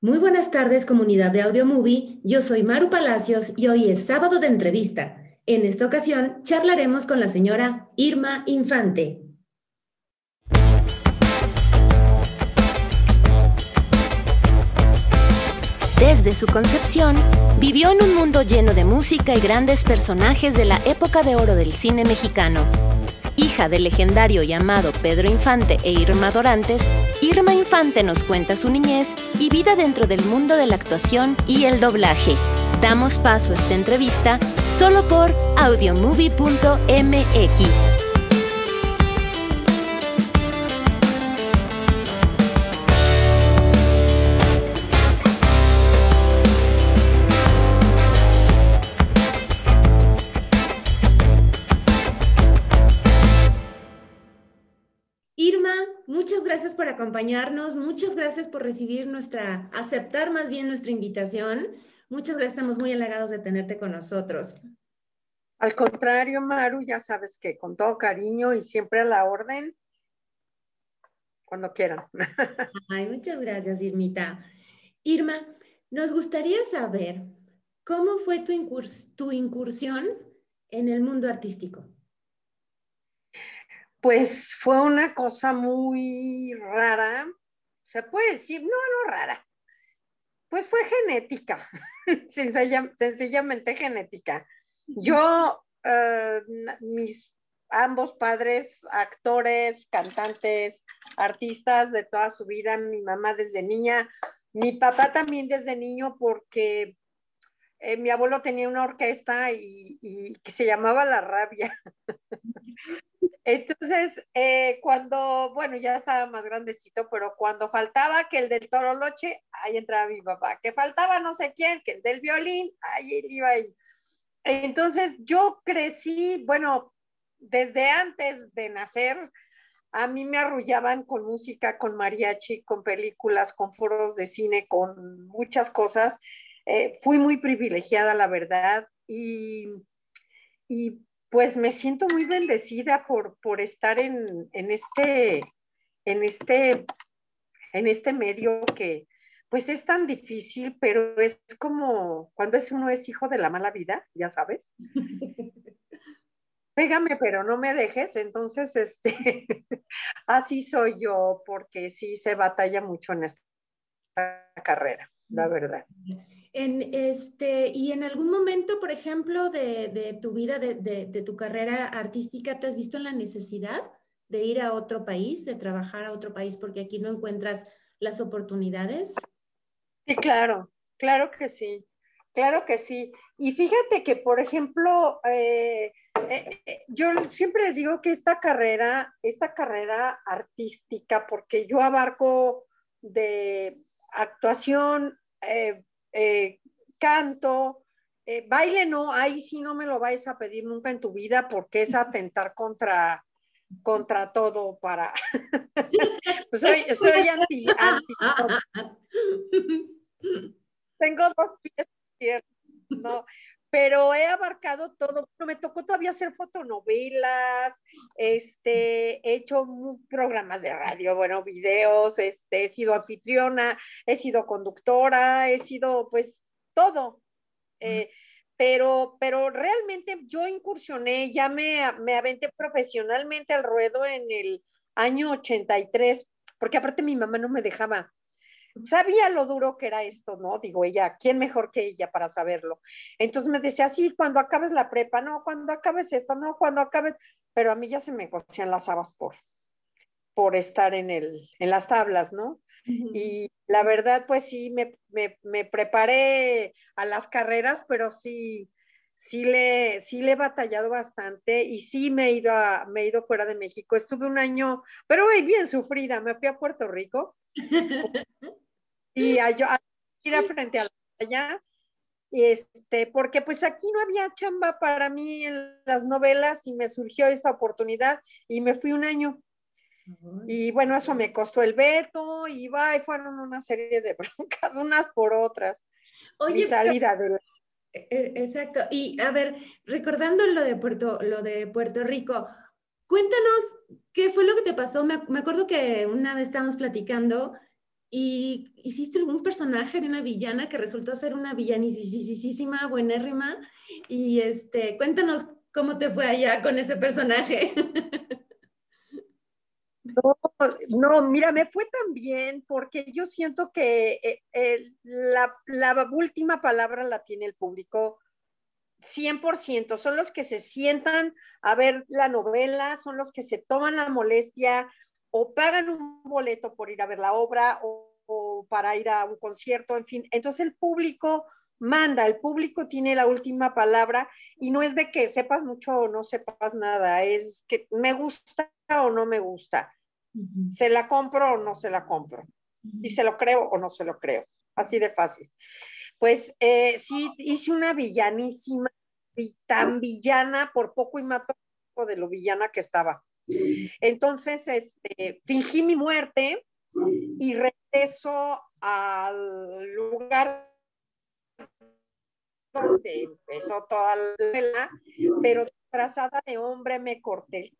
Muy buenas tardes, comunidad de Audio Movie. Yo soy Maru Palacios y hoy es sábado de entrevista. En esta ocasión charlaremos con la señora Irma Infante. Desde su concepción, vivió en un mundo lleno de música y grandes personajes de la época de oro del cine mexicano. Hija del legendario llamado Pedro Infante e Irma Dorantes, Irma Infante nos cuenta su niñez y vida dentro del mundo de la actuación y el doblaje. Damos paso a esta entrevista solo por audiomovie.mx. acompañarnos, muchas gracias por recibir nuestra, aceptar más bien nuestra invitación. Muchas gracias, estamos muy halagados de tenerte con nosotros. Al contrario, Maru, ya sabes que con todo cariño y siempre a la orden, cuando quieran. Ay, muchas gracias, Irmita. Irma, nos gustaría saber cómo fue tu, tu incursión en el mundo artístico. Pues fue una cosa muy rara, se puede decir, no, no rara, pues fue genética, sencillamente genética. Yo, eh, mis ambos padres, actores, cantantes, artistas de toda su vida, mi mamá desde niña, mi papá también desde niño porque eh, mi abuelo tenía una orquesta y, y, que se llamaba La Rabia. Entonces, eh, cuando, bueno, ya estaba más grandecito, pero cuando faltaba que el del toro loche, ahí entraba mi papá. Que faltaba no sé quién, que el del violín, ahí iba ahí. Entonces, yo crecí, bueno, desde antes de nacer, a mí me arrullaban con música, con mariachi, con películas, con foros de cine, con muchas cosas. Eh, fui muy privilegiada, la verdad, y, y pues me siento muy bendecida por, por estar en, este, en, este, en este medio que pues es tan difícil, pero es como cuando es uno es hijo de la mala vida, ya sabes. Pégame, pero no me dejes. Entonces, este, así soy yo, porque sí se batalla mucho en esta carrera, la verdad. Este, y en algún momento, por ejemplo, de, tu vida, de, tu carrera artística, ¿te has visto en la necesidad de ir a otro país, de trabajar a otro país, porque aquí no encuentras las oportunidades? Sí, claro, claro que sí, claro que sí. Y fíjate que, por ejemplo, eh, eh, eh, yo siempre les digo que esta carrera, esta carrera artística, porque yo abarco de actuación, canto, eh, baile no, ahí sí no me lo vais a pedir nunca en tu vida porque es atentar contra, contra todo para... Pues soy, soy anti, Tengo dos pies ¿no? Pero he abarcado todo. Me tocó todavía hacer fotonovelas, este, he hecho programas de radio, bueno, videos, este, he sido anfitriona, he sido conductora, he sido pues todo. Eh, pero, pero realmente yo incursioné, ya me, me aventé profesionalmente al ruedo en el año 83, porque aparte mi mamá no me dejaba sabía lo duro que era esto, ¿no? Digo, ella, ¿quién mejor que ella para saberlo? Entonces me decía, sí, cuando acabes la prepa, no, cuando acabes esto, no, cuando acabes, pero a mí ya se me cocían las habas por, por estar en, el, en las tablas, ¿no? Y la verdad, pues sí, me, me, me, preparé a las carreras, pero sí, sí le, sí le he batallado bastante y sí me he ido a, me he ido fuera de México. Estuve un año, pero bien sufrida, me fui a Puerto Rico y a, ir a frente a la playa, este, porque pues aquí no había chamba para mí en las novelas y me surgió esta oportunidad y me fui un año. Y bueno, eso me costó el veto y va, y fueron una serie de broncas, unas por otras. Oye, salida de e, e, Exacto. Y a ver, recordando lo de Puerto, lo de Puerto Rico, cuéntanos qué fue lo que te pasó. Me, me acuerdo que una vez estábamos platicando y hiciste un personaje de una villana que resultó ser una villanísima, buenérrima. Y este, cuéntanos cómo te fue allá con ese personaje. No, no, mira, me fue tan bien porque yo siento que eh, la, la, última palabra la tiene el público 100%. Son los que se sientan a ver la novela, son los que se toman la molestia o pagan un boleto por ir a ver la obra o, para ir a un concierto, en fin. Entonces el público manda, el público tiene la última palabra y no es de que sepas mucho o no sepas nada, es que me gusta o no me gusta, se la compro o no se la compro, y se lo creo o no se lo creo, así de fácil. Pues eh, sí, hice una villanísima, tan villana, por poco y mato de lo villana que estaba. Entonces, este, fingí mi muerte y regreso al lugar donde empezó toda la novela, pero trazada de hombre me corté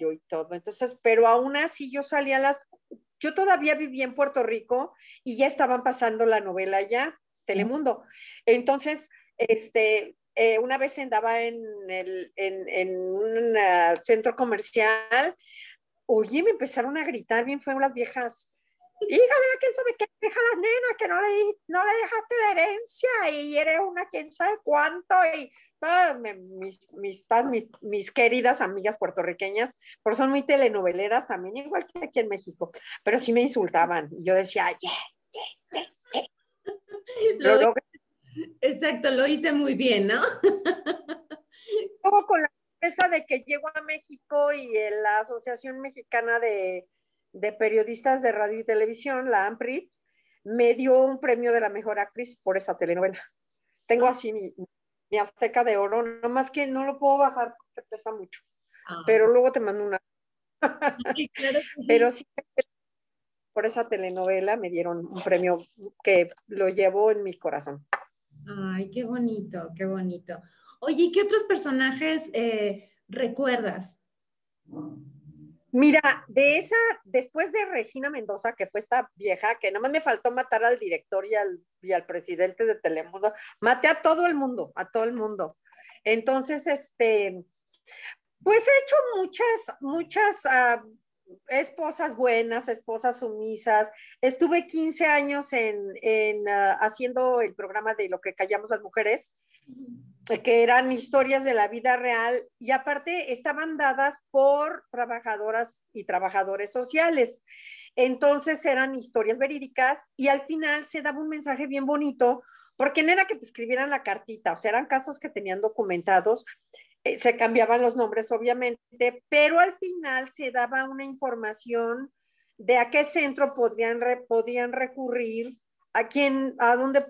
yo y todo. Entonces, pero aún así yo salía a las, yo todavía vivía en Puerto Rico y ya estaban pasando la novela ya, Telemundo. Entonces, este, eh, una vez andaba en, el, en, en un uh, centro comercial, oye, me empezaron a gritar bien fueron las viejas. Hija de quién sabe qué deja la nena, que no le, no le dejaste la herencia y eres una quién sabe cuánto y todas mis, mis, mis, mis, queridas amigas puertorriqueñas, porque son muy telenoveleras también, igual que aquí en México, pero sí me insultaban. Y yo decía, yes, yes, yes, yes. Lo, lo, Exacto, lo hice muy bien, ¿no? Luego con la sorpresa de que llego a México y la Asociación Mexicana de, Periodistas de Radio y Televisión, la AMPRIT, me dio un premio de la mejor actriz por esa telenovela. Tengo así mi, azteca de oro, nomás que no lo puedo bajar porque pesa mucho. Ah. Pero luego te mando una. Pero sí, por esa telenovela me dieron un premio que lo llevo en mi corazón. Ay, qué bonito, qué bonito. Oye, ¿qué otros personajes eh, recuerdas? Mira, de esa, después de Regina Mendoza, que fue esta vieja, que nada más me faltó matar al director y al, y al presidente de Telemundo, maté a todo el mundo, a todo el mundo. Entonces, este, pues he hecho muchas, muchas uh, esposas buenas, esposas sumisas. Estuve 15 años en, en uh, haciendo el programa de lo que callamos las mujeres, que eran historias de la vida real y aparte estaban dadas por trabajadoras y trabajadores sociales. Entonces eran historias verídicas y al final se daba un mensaje bien bonito porque no era que te escribieran la cartita, o sea, eran casos que tenían documentados se cambiaban los nombres, obviamente, pero al final se daba una información de a qué centro podrían, podían recurrir, a quién, a dónde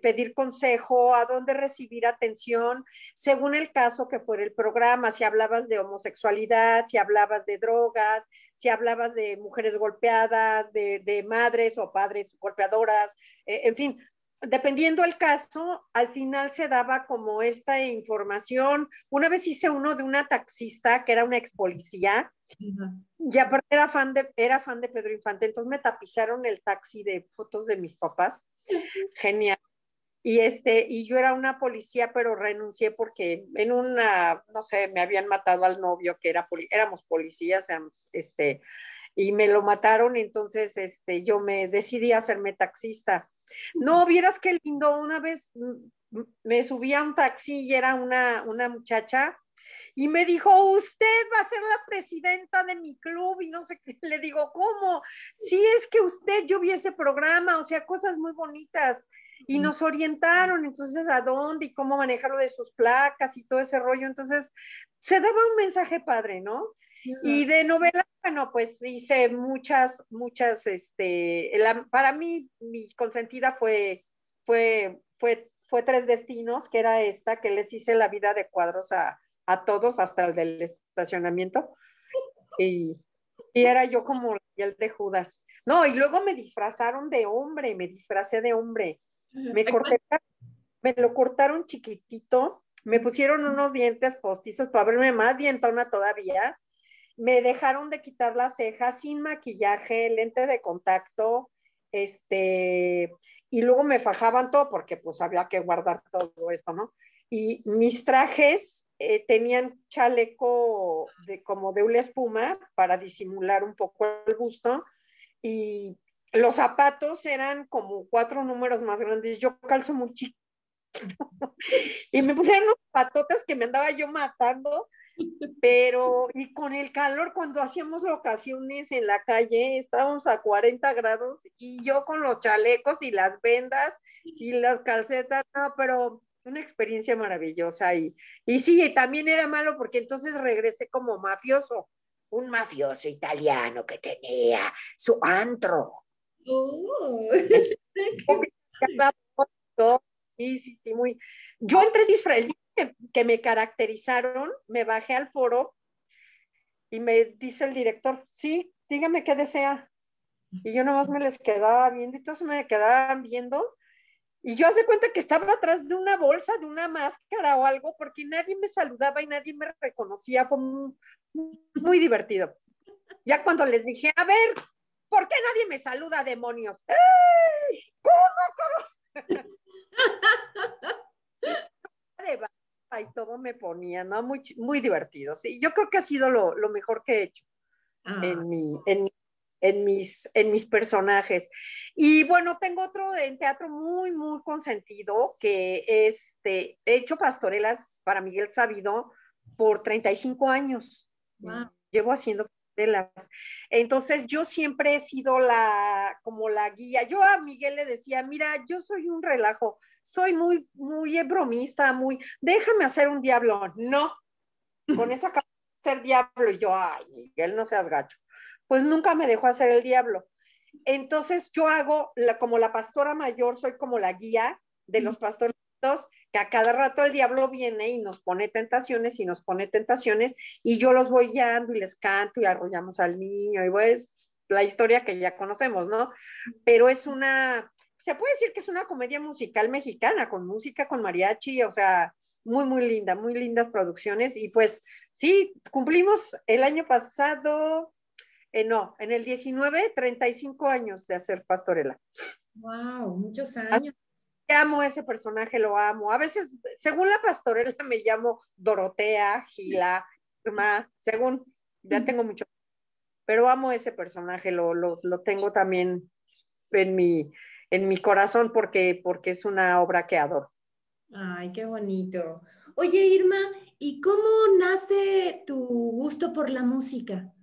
pedir consejo, a dónde recibir atención, según el caso que fuera el programa, si hablabas de homosexualidad, si hablabas de drogas, si hablabas de mujeres golpeadas, de, madres o padres golpeadoras, eh, en fin, dependiendo el caso, al final se daba como esta información. Una vez hice uno de una taxista que era una ex policía y aparte era fan, de, era fan de Pedro Infante, entonces me tapizaron el taxi de fotos de mis papás. Genial. Y, este, y yo era una policía, pero renuncié porque en una, no sé, me habían matado al novio que era, éramos policías, este, y me lo mataron, entonces este, yo me decidí a hacerme taxista no, vieras qué lindo. Una vez mm, mm, me subí a un taxi y era una, una muchacha y me dijo, usted va a ser la presidenta de mi club y no sé qué. Le digo, ¿cómo? Sí, es que usted, yo vi ese programa, o sea, cosas muy bonitas. Y nos orientaron, entonces, a dónde y cómo manejarlo de sus placas y todo ese rollo. Entonces, se daba un mensaje padre, ¿no? Y de novela, bueno, pues hice muchas, muchas, este, para mí mi consentida fue, fue, fue, fue Tres Destinos, que era esta, que les hice la vida de cuadros a, a todos, hasta el del estacionamiento. Y, y era yo como el de Judas. No, y luego me disfrazaron de hombre, me disfracé de hombre. Me corté, me lo cortaron chiquitito, me pusieron unos dientes postizos para verme más dientona todavía me dejaron de quitar las cejas sin maquillaje, lente de contacto, este, y luego me fajaban todo porque pues había que guardar todo esto, ¿no? Y mis trajes eh, tenían chaleco de como de una espuma para disimular un poco el busto y los zapatos eran como cuatro números más grandes. Yo calzo muy chico y me ponían unos patotas que me andaba yo matando pero, y con el calor, cuando hacíamos locaciones en la calle, estábamos a 40 grados y yo con los chalecos y las vendas y las calcetas, no, pero una experiencia maravillosa. Y, y sí, también era malo porque entonces regresé como mafioso, un mafioso italiano que tenía su antro. Oh. Sí, sí, sí, muy. Yo entré disfrazada que, me caracterizaron, me bajé al foro y me dice el director, sí, dígame qué desea. Y yo nomás me les quedaba viendo y todos me quedaban viendo. Y yo hace cuenta que estaba atrás de una bolsa, de una máscara o algo, porque nadie me saludaba y nadie me reconocía. Fue muy, divertido. Ya cuando les dije, a ver, ¿por qué nadie me saluda, demonios? ¡Ey! ¿Cómo, cómo? y todo me ponía, ¿no? Muy, muy divertido, sí. Yo creo que ha sido lo, lo mejor que he hecho en, ah. mi, en, en, mis, en mis personajes. Y bueno, tengo otro en teatro muy, muy consentido, que este, he hecho pastorelas para Miguel Sabido por 35 años. Llevo haciendo Entonces yo siempre he sido la, como la guía. Yo a Miguel le decía, mira, yo soy un relajo soy muy, muy bromista, muy, déjame hacer un diablo. No, con esa cara de ser diablo. Y yo, ay, Miguel, no seas gacho. Pues nunca me dejó hacer el diablo. Entonces yo hago, la, como la pastora mayor, soy como la guía de los pastores que a cada rato el diablo viene y nos pone tentaciones y nos pone tentaciones y yo los voy guiando y les canto y arrollamos al niño y pues la historia que ya conocemos, ¿no? Pero es una, se puede decir que es una comedia musical mexicana, con música, con mariachi, o sea, muy, muy linda, muy lindas producciones. Y pues sí, cumplimos el año pasado, eh, no, en el 19, 35 años de hacer Pastorela. Wow, muchos años. Amo ese personaje, lo amo. A veces, según la pastorela, me llamo Dorotea, Gila, Irma, según, ya tengo mucho. Pero amo ese personaje, lo, lo, lo tengo también en mi, en mi corazón porque, porque es una obra que adoro. Ay, qué bonito. Oye, Irma, ¿y cómo nace tu gusto por la música?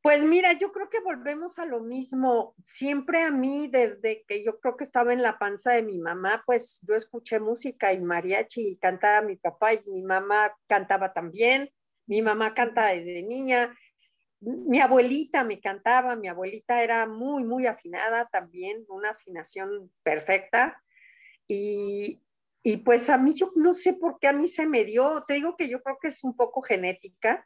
Pues mira, yo creo que volvemos a lo mismo. Siempre a mí, desde que yo creo que estaba en la panza de mi mamá, pues yo escuché música y mariachi y cantaba mi papá y mi mamá cantaba también. Mi mamá canta desde niña mi abuelita me cantaba, mi abuelita era muy, muy afinada también, una afinación perfecta. Y, y, pues a mí yo no sé por qué a mí se me dio, te digo que yo creo que es un poco genética,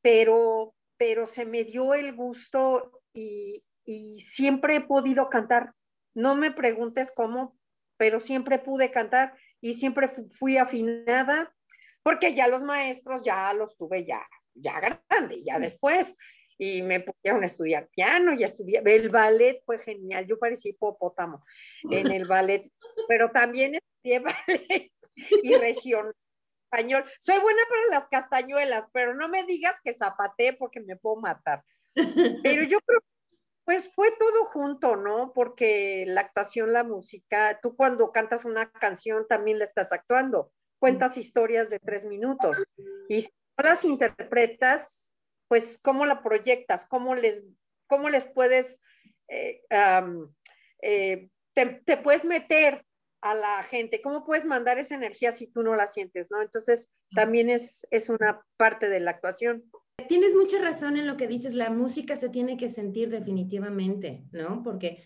pero, pero se me dio el gusto y, y siempre he podido cantar. No me preguntes cómo, pero siempre pude cantar y siempre fui afinada, porque ya los maestros ya los tuve ya ya grande, ya después. Y me pusieron a estudiar piano y estudié. El ballet fue genial, yo parecía hipopótamo en el ballet, pero también estudié ballet y región español. Soy buena para las castañuelas, pero no me digas que zapateé porque me puedo matar. Pero yo creo pues fue todo junto, ¿no? Porque la actuación, la música, tú cuando cantas una canción también la estás actuando, cuentas historias de tres minutos y las interpretas, pues cómo la proyectas, cómo les, cómo les puedes, eh, eh, te, puedes meter a la gente, cómo puedes mandar esa energía si tú no la sientes, ¿no? Entonces, también es, es una parte de la actuación. Tienes mucha razón en lo que dices, la música se tiene que sentir definitivamente, ¿no? Porque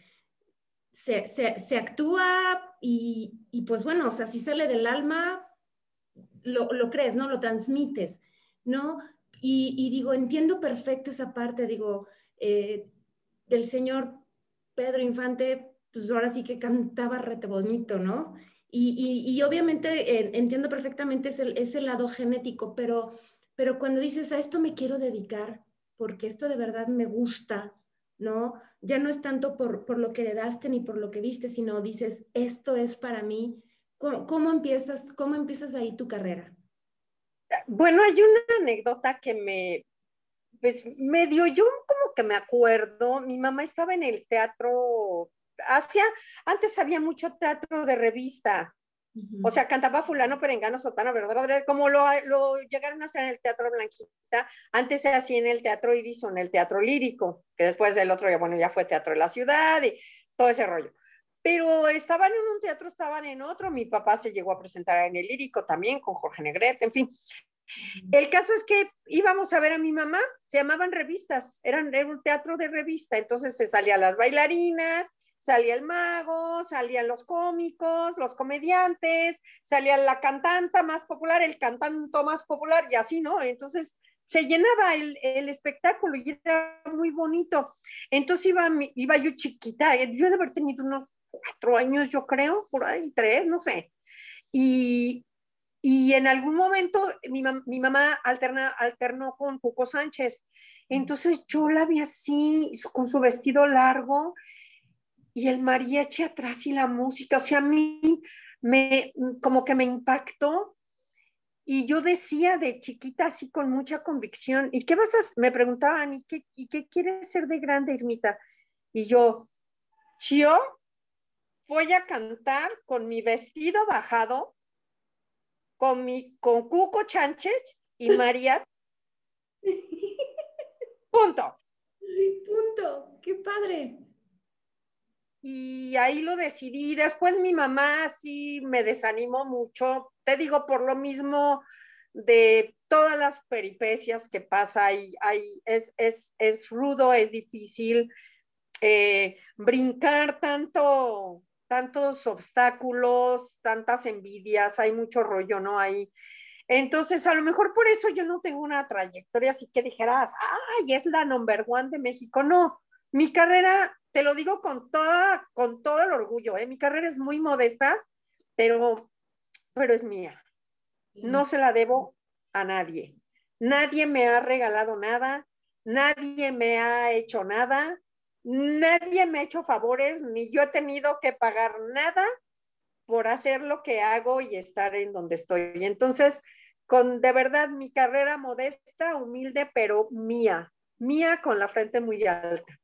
se, se, actúa y, y, pues bueno, o sea, si sale del alma, lo, lo crees, ¿no? Lo transmites. ¿no? Y, digo, entiendo perfecto esa parte, digo, eh, el señor Pedro Infante, pues ahora sí que cantaba rete bonito, ¿no? Y, obviamente eh, entiendo perfectamente ese, ese, lado genético, pero, pero cuando dices, a esto me quiero dedicar, porque esto de verdad me gusta, ¿no? Ya no es tanto por, por lo que heredaste ni por lo que viste, sino dices, esto es para mí. ¿Cómo, empiezas, cómo empiezas ahí tu carrera? Bueno, hay una anécdota que me, pues medio yo como que me acuerdo, mi mamá estaba en el teatro, hacia, antes había mucho teatro de revista, o sea, cantaba fulano, perengano, sotana, verdad, como lo, lo, llegaron a hacer en el Teatro Blanquita, antes se hacía en el Teatro Iris o en el Teatro Lírico, que después del otro, ya, bueno, ya fue Teatro de la Ciudad y todo ese rollo. Pero estaban en un teatro, estaban en otro, mi papá se llegó a presentar en el Lírico también, con Jorge Negrete, en fin. El caso es que íbamos a ver a mi mamá, se llamaban revistas, eran, era un teatro de revista, entonces se salían las bailarinas, salía el mago, salían los cómicos, los comediantes, salía la cantanta más popular, el cantante más popular y así, ¿no? Entonces se llenaba el, el, espectáculo y era muy bonito. Entonces iba, iba yo chiquita, eh, yo de haber tenido unos cuatro años, yo creo, por ahí, tres, no sé. Y, y en algún momento mi, mi mamá alterna, alternó con Cuco Sánchez. Entonces yo la vi así, con su vestido largo, y el mariachi atrás y la música, o sea, a mí me, como que me impactó y yo decía de chiquita así con mucha convicción, ¿y qué vas a, me preguntaban, ¿y qué, y qué quieres ser de grande, Irmita? Y yo, yo voy a cantar con mi vestido bajado, con mi, con Cuco Chánchez y María. Punto. Punto. Qué padre y ahí lo decidí. Después mi mamá sí me desanimó mucho, te digo, por lo mismo de todas las peripecias que pasa y es, es, es, rudo, es difícil eh, brincar tanto, tantos obstáculos, tantas envidias, hay mucho rollo, ¿no? Hay, entonces, a lo mejor por eso yo no tengo una trayectoria así que dijeras, ay, es la number one de México. No, mi carrera te lo digo con, toda, con todo el orgullo, ¿eh? mi carrera es muy modesta, pero, pero es mía. No se la debo a nadie. Nadie me ha regalado nada, nadie me ha hecho nada, nadie me ha hecho favores, ni yo he tenido que pagar nada por hacer lo que hago y estar en donde estoy. Entonces, con de verdad mi carrera modesta, humilde, pero mía, mía con la frente muy alta.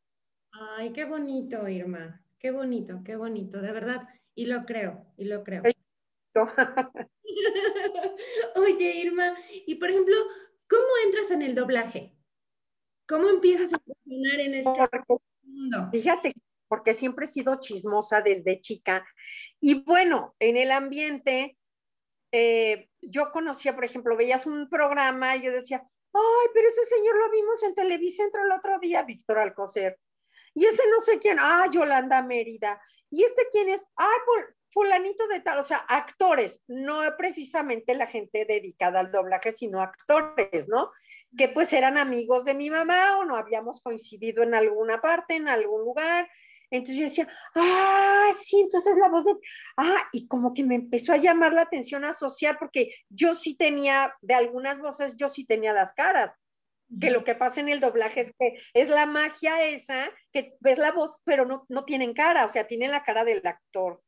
Ay, qué bonito, Irma. Qué bonito, qué bonito, de verdad. Y lo creo, y lo creo. Oye, Irma, y por ejemplo, ¿cómo entras en el doblaje? ¿Cómo empiezas a funcionar en este mundo? Fíjate, porque siempre he sido chismosa desde chica. Y bueno, en el ambiente, eh, yo conocía, por ejemplo, veías un programa y yo decía, ay, pero ese señor lo vimos en Televicentro el otro día, Víctor Alcocer y ese no sé quién, ah, Yolanda Mérida, y este quién es, ah, fulanito de tal, o sea, actores, no precisamente la gente dedicada al doblaje, sino actores, ¿no? Que pues eran amigos de mi mamá o no habíamos coincidido en alguna parte, en algún lugar. Entonces yo decía, ah, sí, entonces la voz de, ah, y como que me empezó a llamar la atención asociar, porque yo sí tenía, de algunas voces, yo sí tenía las caras que lo que pasa en el doblaje es que es la magia esa, que ves la voz, pero no, no tienen cara, o sea, tienen la cara del actor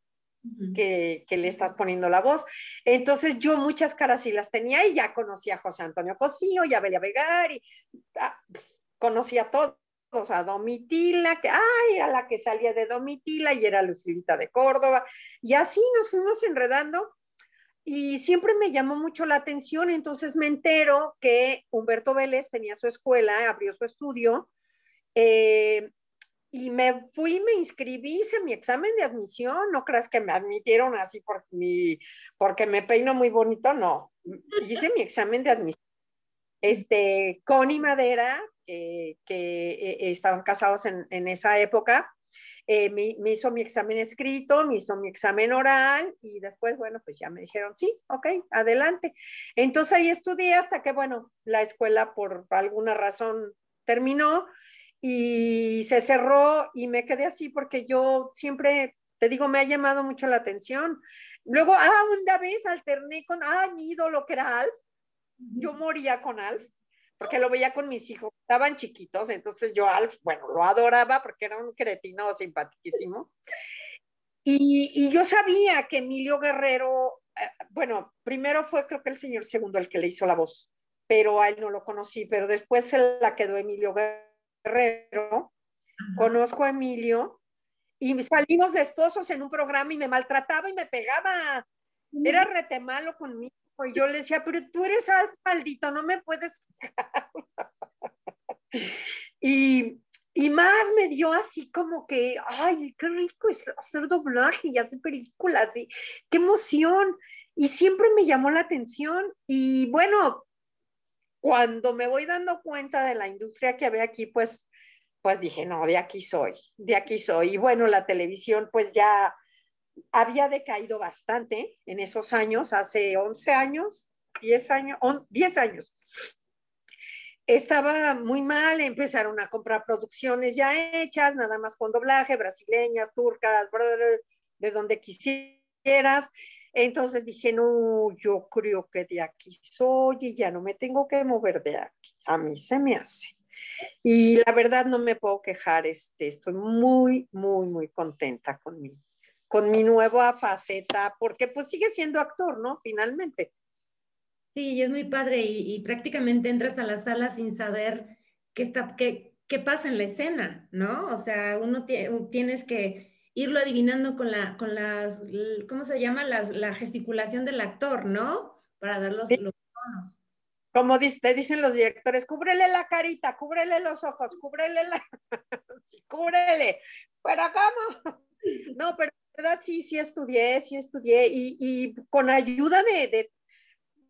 que, que, le estás poniendo la voz. Entonces yo muchas caras sí las tenía y ya conocía a José Antonio Cosío y a Belia Vegar y ah, conocía a todos, a Domitila, que ay, era la que salía de Domitila y era Lucilita de Córdoba, y así nos fuimos enredando y siempre me llamó mucho la atención, entonces me entero que Humberto Vélez tenía su escuela, abrió su estudio, eh, y me fui, me inscribí, hice mi examen de admisión, no creas que me admitieron así por mi, porque me peino muy bonito, no, hice mi examen de admisión. Este, Connie Madera, que eh, estaban casados en, en esa época, eh, me, hizo mi examen escrito, me hizo mi examen oral y después, bueno, pues ya me dijeron, sí, ok, adelante. Entonces ahí estudié hasta que, bueno, la escuela por alguna razón terminó y se cerró y me quedé así porque yo siempre, te digo, me ha llamado mucho la atención. Luego, ah, una vez alterné con, ah, mi ídolo que era Alf. Yo moría con Alf porque lo veía con mis hijos estaban chiquitos, entonces yo, Alf, bueno, lo adoraba porque era un cretino simpaticísimo. Y, y yo sabía que Emilio Guerrero, eh, bueno, primero fue creo que el señor segundo el que le hizo la voz, pero a él no lo conocí, pero después se la quedó Emilio Guerrero. Conozco a Emilio y salimos de esposos en un programa y me maltrataba y me pegaba. Era rete malo conmigo. Y yo le decía, pero tú eres maldito, no me puedes pegar. y, y más me dio así como que, ay, qué rico es hacer doblaje y hacer películas, y qué emoción. Y siempre me llamó la atención. Y bueno, cuando me voy dando cuenta de la industria que había aquí, pues, pues dije, no, de aquí soy, de aquí soy. Y bueno, la televisión pues ya había decaído bastante en esos años, hace 11 años, 10 años, 10 años. Estaba muy mal, empezaron a comprar producciones ya hechas, nada más con doblaje, brasileñas, turcas, de donde quisieras. Entonces dije, no, yo creo que de aquí soy y ya no me tengo que mover de aquí. A mí se me hace. Y la verdad no me puedo quejar, este, estoy muy, muy, muy contenta con mi, con mi nueva faceta, porque pues sigue siendo actor, ¿no? Finalmente. Sí, y es muy padre y, prácticamente entras a la sala sin saber qué, está, qué, qué pasa en la escena, ¿no? O sea, uno tienes que irlo adivinando con la, con las, ¿cómo se llama? Las, la gesticulación del actor, ¿no? Para dar los, los tonos. Como te dicen los directores, cúbrele la carita, cúbrele los ojos, cúbrele la... sí, cúbrele. Pero ¿cómo? No, pero en verdad sí, sí estudié, sí estudié y, y con ayuda de, de,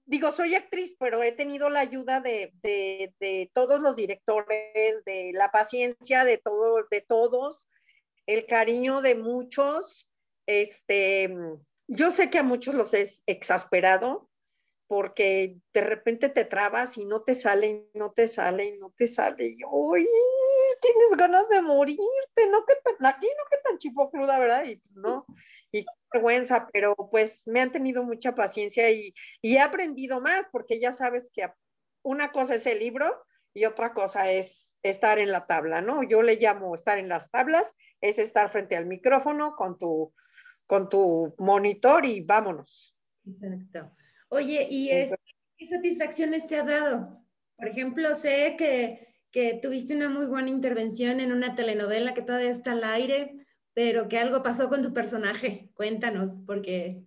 digo, soy actriz, pero he tenido la ayuda de, de, de, todos los directores, de la paciencia de, todo, de todos, el cariño de muchos. Este, yo sé que a muchos los he exasperado porque de repente te trabas y no te sale, no te sale, no te sale. Y uy, tienes ganas de morirte, no que aquí no que tan chipocluda, ¿verdad? Y no, y qué vergüenza, pero pues me han tenido mucha paciencia y, y he aprendido más, porque ya sabes que una cosa es el libro y otra cosa es estar en la tabla, ¿no? Yo le llamo estar en las tablas es estar frente al micrófono con tu, con tu monitor y vámonos. Exacto. Oye, ¿y qué satisfacciones te ha dado? Por ejemplo, sé que, que tuviste una muy buena intervención en una telenovela que todavía está al aire, pero que algo pasó con tu personaje. Cuéntanos, porque...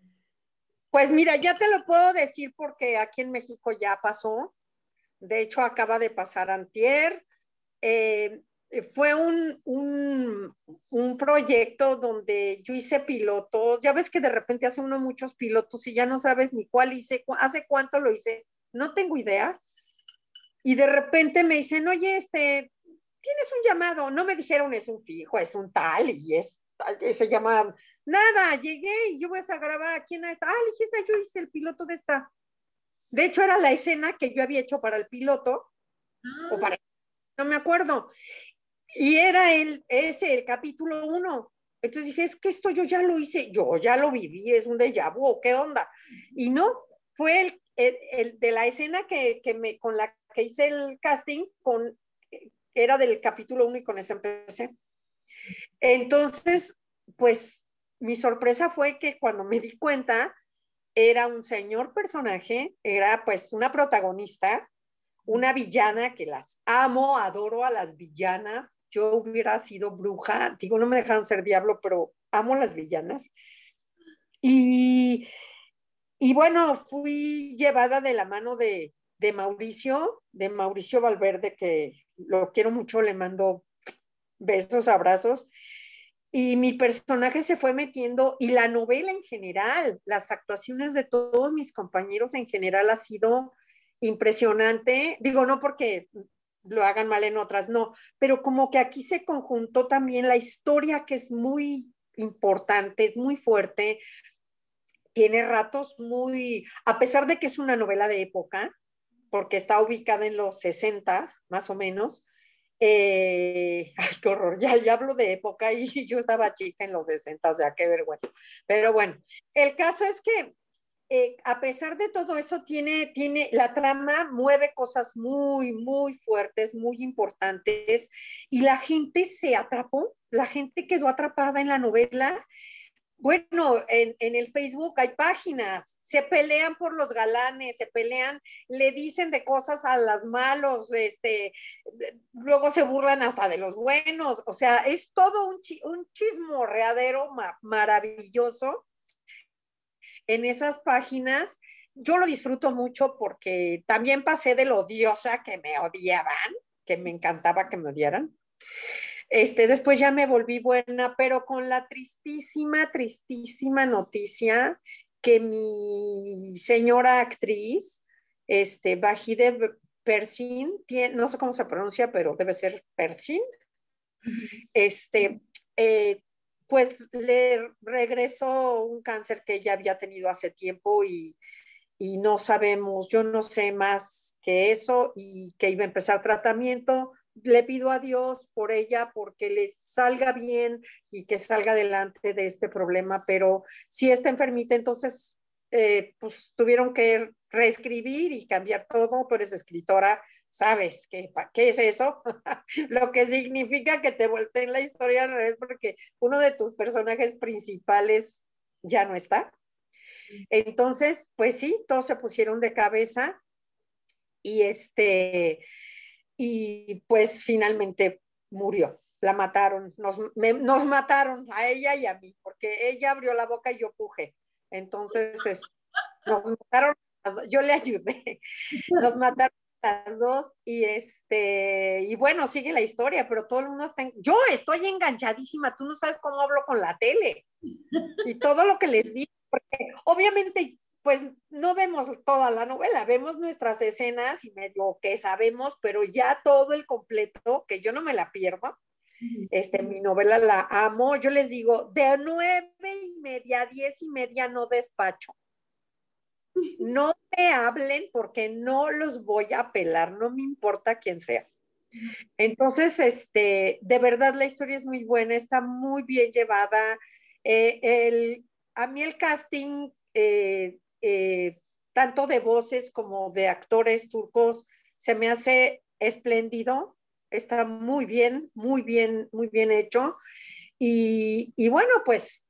Pues mira, ya te lo puedo decir porque aquí en México ya pasó. De hecho, acaba de pasar antier. Eh, fue un, un, un, proyecto donde yo hice pilotos. Ya ves que de repente hace uno muchos pilotos y ya no sabes ni cuál hice, hace cuánto lo hice, no tengo idea. Y de repente me dicen, oye, este, tienes un llamado. No me dijeron es un fijo, es un tal y es se llama. Nada, llegué y yo voy a grabar aquí en esta. Ah, dijiste, yo hice el piloto de esta. De hecho, era la escena que yo había hecho para el piloto. O para, no me acuerdo. Y era el, ese, el capítulo uno. Entonces dije, es que esto yo ya lo hice, yo ya lo viví, es un déjà vu, ¿qué onda? Y no, fue el, el, el de la escena que, que, me, con la que hice el casting, con, era del capítulo uno y con ese empecé. Entonces, pues mi sorpresa fue que cuando me di cuenta, era un señor personaje, era pues una protagonista, una villana que las amo, adoro a las villanas, yo hubiera sido bruja, digo, no me dejaron ser diablo, pero amo las villanas. Y, y bueno, fui llevada de la mano de, de Mauricio, de Mauricio Valverde, que lo quiero mucho, le mando besos, abrazos. Y mi personaje se fue metiendo y la novela en general, las actuaciones de todos mis compañeros en general ha sido impresionante. Digo, no porque lo hagan mal en otras, no, pero como que aquí se conjuntó también la historia que es muy importante, es muy fuerte, tiene ratos muy, a pesar de que es una novela de época, porque está ubicada en los 60 más o menos, eh, ay, qué horror, ya, ya hablo de época y yo estaba chica en los 60, o sea, qué vergüenza. Pero bueno, el caso es que eh, a pesar de todo eso, tiene, tiene, la trama mueve cosas muy, muy fuertes, muy importantes, y la gente se atrapó, la gente quedó atrapada en la novela. Bueno, en, el Facebook hay páginas, se pelean por los galanes, se pelean, le dicen de cosas a los malos, este, luego se burlan hasta de los buenos, o sea, es todo un, un chismorreadero maravilloso en esas páginas. Yo lo disfruto mucho porque también pasé de lo odiosa que me odiaban, que me encantaba que me odiaran. Este, después ya me volví buena, pero con la tristísima, tristísima noticia que mi señora actriz, este, Bajide Persin, no sé cómo se pronuncia, pero debe ser Persin, este, eh, pues le regresó un cáncer que ella había tenido hace tiempo y, y no sabemos, yo no sé más que eso y que iba a empezar tratamiento. Le pido a Dios por ella porque le salga bien y que salga adelante de este problema, pero si está enfermita, entonces eh, pues tuvieron que reescribir y cambiar todo, pero es escritora, sabes qué, qué es eso, lo que significa que te volteen la historia al revés porque uno de tus personajes principales ya no está. Entonces, pues sí, todos se pusieron de cabeza y este, y pues finalmente murió, la mataron, nos, nos mataron a ella y a mí, porque ella abrió la boca y yo puje. Entonces, nos mataron, yo le ayudé, nos mataron las dos y este y bueno sigue la historia pero todo el mundo está yo estoy enganchadísima tú no sabes cómo hablo con la tele. Y todo lo que les digo porque obviamente pues no vemos toda la novela vemos nuestras escenas y medio que sabemos pero ya todo el completo que yo no me la pierdo este mi novela la amo yo les digo de nueve y media a diez y media no despacho no me hablen porque no los voy a apelar, no me importa quién sea. Entonces, este, de verdad la historia es muy buena, está muy bien llevada. Eh, el, a mí el casting, eh, eh, tanto de voces como de actores turcos, se me hace espléndido, está muy bien, muy bien, muy bien hecho. Y, y bueno, pues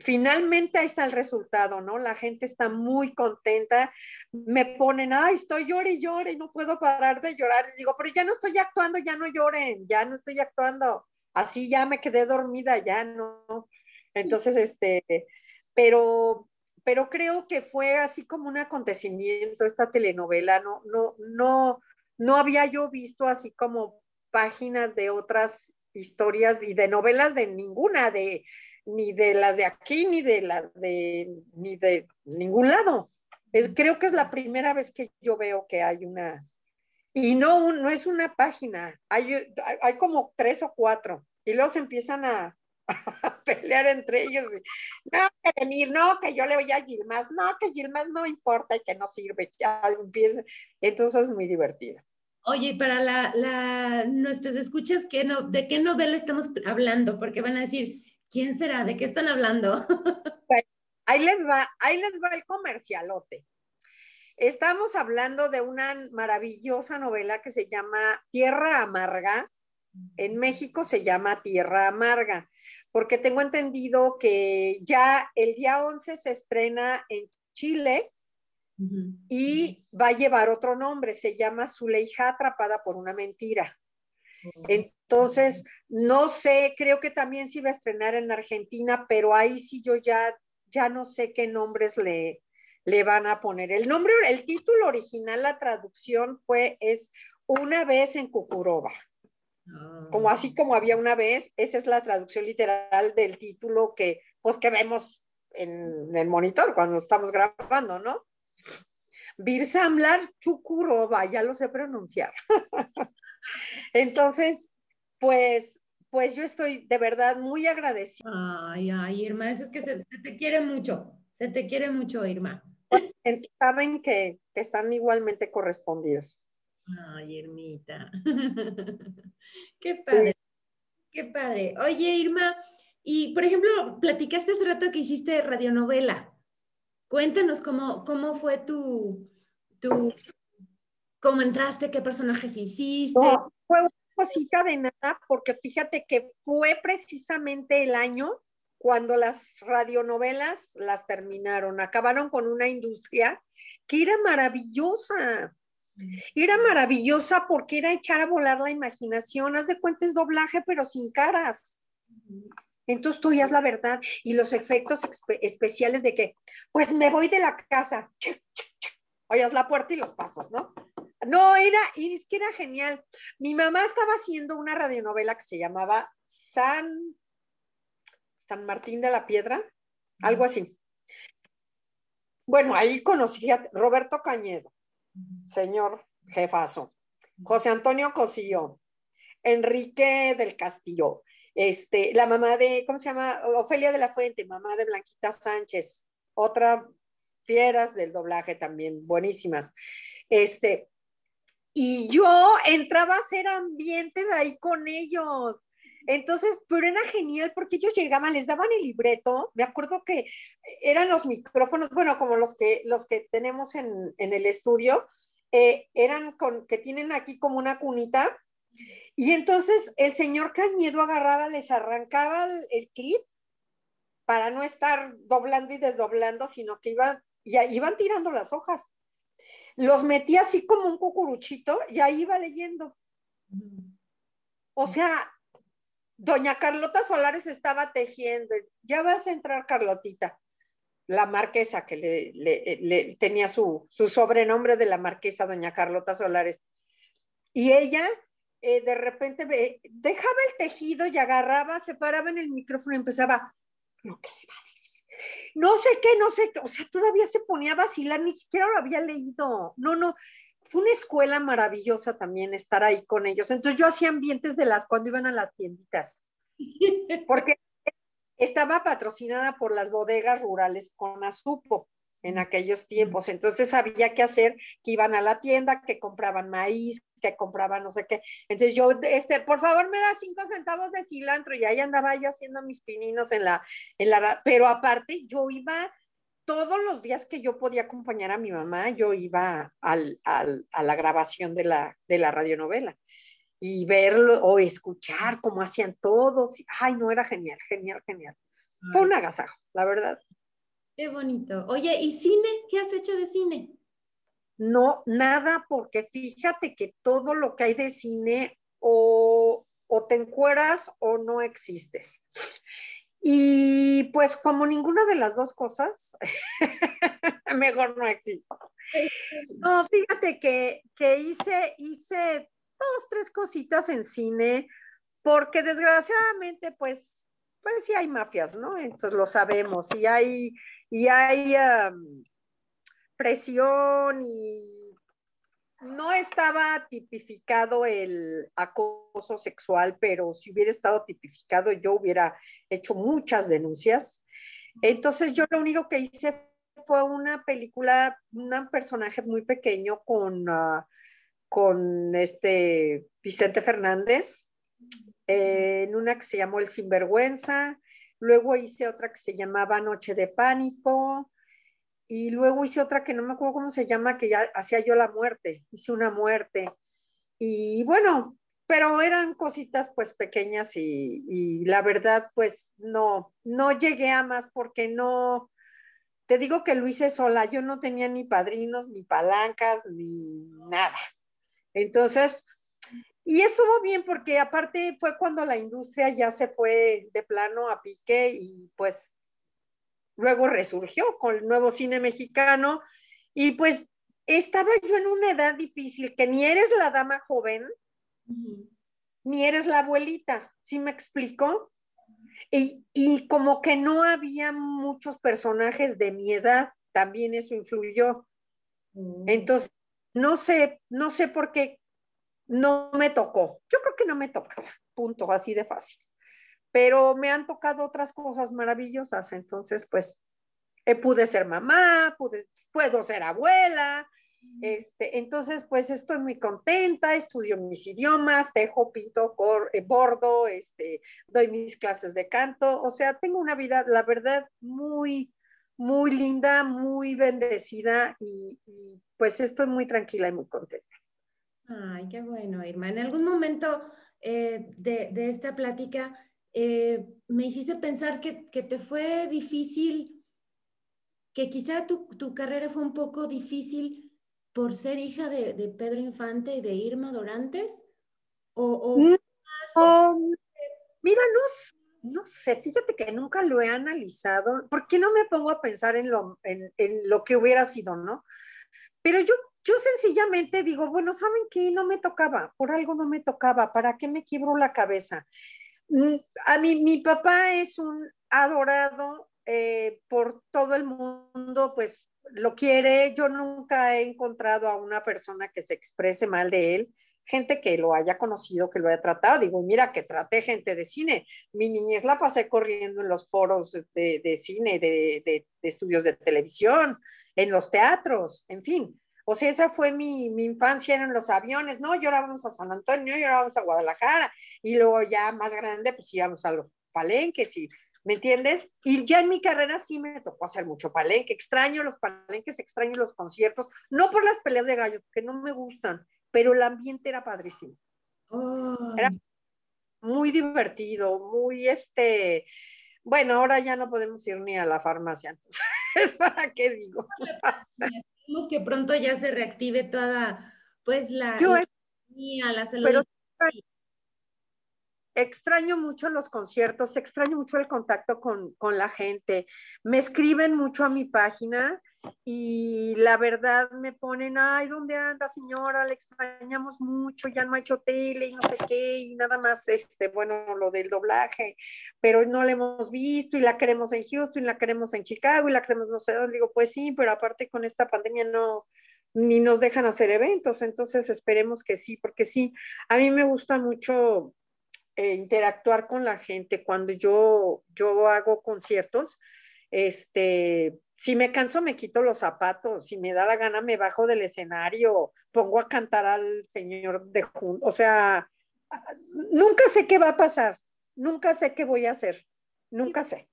finalmente ahí está el resultado, ¿no? La gente está muy contenta, me ponen, ay, estoy llore y llore y no puedo parar de llorar. Les digo, pero ya no estoy actuando, ya no lloren, ya no estoy actuando. Así ya me quedé dormida, ya no. Entonces, este, pero, pero creo que fue así como un acontecimiento esta telenovela, no, no, no, no había yo visto así como páginas de otras historias y de novelas de ninguna, de, ni de las de aquí, ni de la de, ni de ningún lado. Es, creo que es la primera vez que yo veo que hay una, y no, no es una página, hay, hay como tres o cuatro, y luego se empiezan a, pelear entre ellos. no, que no, que yo le voy a Gilmas, no, que Gilmas no importa y que no sirve, ya empieza. Entonces es muy divertido. Oye, para la, la, nuestros escuchas, ¿qué no, ¿de qué novela estamos hablando? Porque van a decir, ¿Quién será? ¿De qué están hablando? Pues, ahí les va, ahí les va el comercialote. Estamos hablando de una maravillosa novela que se llama Tierra Amarga. En México se llama Tierra Amarga, porque tengo entendido que ya el día 11 se estrena en Chile y va a llevar otro nombre, se llama Zuleija atrapada por una mentira. Entonces, no sé, creo que también se iba a estrenar en Argentina, pero ahí sí yo ya, ya no sé qué nombres le, le van a poner. El nombre, el título original, la traducción fue, es Una vez en Cucuroba. Como así ah. como había una vez, esa es la traducción literal del título que, pues, que vemos en, el monitor cuando estamos grabando, ¿no? Birsamlar Chukurova, ya lo sé pronunciar. Entonces, pues, pues yo estoy de verdad muy agradecida. Ay, ay, Irma, eso es que se, te quiere mucho, se te quiere mucho, Irma. saben que, están igualmente correspondidos. Ay, Irmita. Qué padre. Qué padre. Oye, Irma, y por ejemplo, platicaste hace rato que hiciste radionovela. Cuéntanos cómo, cómo fue tu, tu, cómo entraste, qué personajes hiciste. fue una cosita de nada, porque fíjate que fue precisamente el año cuando las radionovelas las terminaron, acabaron con una industria que era maravillosa. Era maravillosa porque era echar a volar la imaginación. Haz de cuenta es doblaje, pero sin caras. Entonces tú ya es la verdad. Y los efectos especiales de que, pues me voy de la casa. Oyas la puerta y los pasos, ¿no? No, era, y es que era genial. Mi mamá estaba haciendo una radionovela que se llamaba San, San Martín de la Piedra, algo así. Bueno, ahí conocí a Roberto Cañedo, señor jefazo, José Antonio Cosillo, Enrique del Castillo, este, la mamá de, ¿cómo se llama? Ofelia de la Fuente, mamá de Blanquita Sánchez, otra fieras del doblaje también, buenísimas. Este, y yo entraba a hacer ambientes ahí con ellos. Entonces, pero era genial porque ellos llegaban, les daban el libreto, me acuerdo que eran los micrófonos, bueno, como los que, los que tenemos en, el estudio, eh, eran con, que tienen aquí como una cunita, y entonces el señor Cañedo agarraba, les arrancaba el, clip para no estar doblando y desdoblando, sino que iban, ya iban tirando las hojas. Los metía así como un cucuruchito y ahí iba leyendo. O sea, doña Carlota Solares estaba tejiendo. Ya vas a entrar, Carlotita, la marquesa que le, tenía su, sobrenombre de la marquesa, doña Carlota Solares. Y ella eh, de repente dejaba el tejido y agarraba, se paraba en el micrófono y empezaba, lo que le. No sé qué, no sé qué, o sea, todavía se ponía a vacilar, ni siquiera lo había leído. No, no, fue una escuela maravillosa también estar ahí con ellos. Entonces yo hacía ambientes de las cuando iban a las tienditas, porque estaba patrocinada por las bodegas rurales con Azupo en aquellos tiempos. Entonces había que hacer que iban a la tienda, que compraban maíz, que compraban no sé qué. Entonces yo, este, por favor, me da cinco centavos de cilantro y ahí andaba yo haciendo mis pininos en la, en la, pero aparte yo iba todos los días que yo podía acompañar a mi mamá, yo iba al, al, a la grabación de la, de la radionovela y verlo o escuchar cómo hacían todos. Ay, no, era genial, genial, genial. Fue un agasajo, la verdad. Qué bonito. Oye, ¿y cine? ¿Qué has hecho de cine? No, nada, porque fíjate que todo lo que hay de cine o, te encueras o no existes. Y pues como ninguna de las dos cosas, mejor no existo. No, fíjate que, que hice, hice dos, tres cositas en cine, porque desgraciadamente, pues, pues sí hay mafias, ¿no? Entonces lo sabemos, y hay y hay presión y no estaba tipificado el acoso sexual, pero si hubiera estado tipificado yo hubiera hecho muchas denuncias. Entonces yo lo único que hice fue una película, un personaje muy pequeño con, ah, con este Vicente Fernández, en una que se llamó El Sinvergüenza, luego hice otra que se llamaba Noche de Pánico, y luego hice otra que no me acuerdo cómo se llama, que ya hacía yo la muerte, hice una muerte. Y bueno, pero eran cositas pues pequeñas y, la verdad pues no, no llegué a más porque no, te digo que lo hice sola, yo no tenía ni padrinos, ni palancas, ni nada. Entonces, y estuvo bien porque aparte fue cuando la industria ya se fue de plano a pique y pues luego resurgió con el nuevo cine mexicano y pues estaba yo en una edad difícil que ni eres la dama joven, ni eres la abuelita, ¿sí me explico? Y, y, como que no había muchos personajes de mi edad, también eso influyó. Mm. Entonces, no sé, no sé por qué no me tocó. Yo creo que no me toca, punto, así de fácil. Pero me han tocado otras cosas maravillosas, entonces pues eh, pude ser mamá, pude, puedo ser abuela, este, entonces pues estoy muy contenta, estudio mis idiomas, tejo, pinto, cor, eh, bordo, este, doy mis clases de canto, o sea, tengo una vida, la verdad, muy, muy linda, muy bendecida y, pues estoy muy tranquila y muy contenta. Ay, qué bueno, Irma. En algún momento eh, de, esta plática eh, me hiciste pensar que, te fue difícil, que quizá tu, carrera fue un poco difícil por ser hija de, Pedro Infante y de Irma Dorantes. O, mira, no no sé, fíjate que nunca lo he analizado. ¿Por qué no me pongo a pensar en lo, en, lo que hubiera sido, no? Pero yo, yo sencillamente digo, bueno, ¿saben qué? No me tocaba, por algo no me tocaba, ¿para qué me quiebro la cabeza? Mm, a mí, mi papá es un adorado eh, por todo el mundo, pues lo quiere. Yo nunca he encontrado a una persona que se exprese mal de él gente que lo haya conocido, que lo haya tratado. Digo, mira, que traté gente de cine. Mi niñez la pasé corriendo en los foros de, cine, de, estudios de televisión, en los teatros, en fin. O sea, esa fue mi, mi infancia, en los aviones, ¿no? Llorábamos a San Antonio, llorábamos a Guadalajara, y luego ya más grande, pues íbamos a los palenques y ¿me entiendes? Y ya en mi carrera sí me tocó hacer mucho palenque, extraño los palenques, extraño los conciertos, no por las peleas de gallo, que no me gustan, pero el ambiente era padrísimo. Era muy divertido, muy este, bueno, ahora ya no podemos ir ni a la farmacia, entonces, ¿para qué digo? Esperemos que pronto ya se reactive toda, pues, la, Yo, la salud. extraño mucho los conciertos, extraño mucho el contacto con, con la gente. Me escriben mucho a mi página y la verdad me ponen, ay, ¿dónde anda señora? Le extrañamos mucho, ya no ha hecho tele y no sé qué, y nada más, este, bueno, lo del doblaje, pero no la hemos visto y la queremos en Houston, y la queremos en Chicago y la queremos no sé dónde. Digo, pues sí, pero aparte con esta pandemia no, ni nos dejan hacer eventos, entonces esperemos que sí, porque sí, a mí me gusta mucho eh, interactuar con la gente cuando yo, yo hago conciertos, este, si me canso, me quito los zapatos. Si me da la gana, me bajo del escenario, pongo a cantar al señor de junto. O sea, nunca sé qué va a pasar. Nunca sé qué voy a hacer. Nunca sé.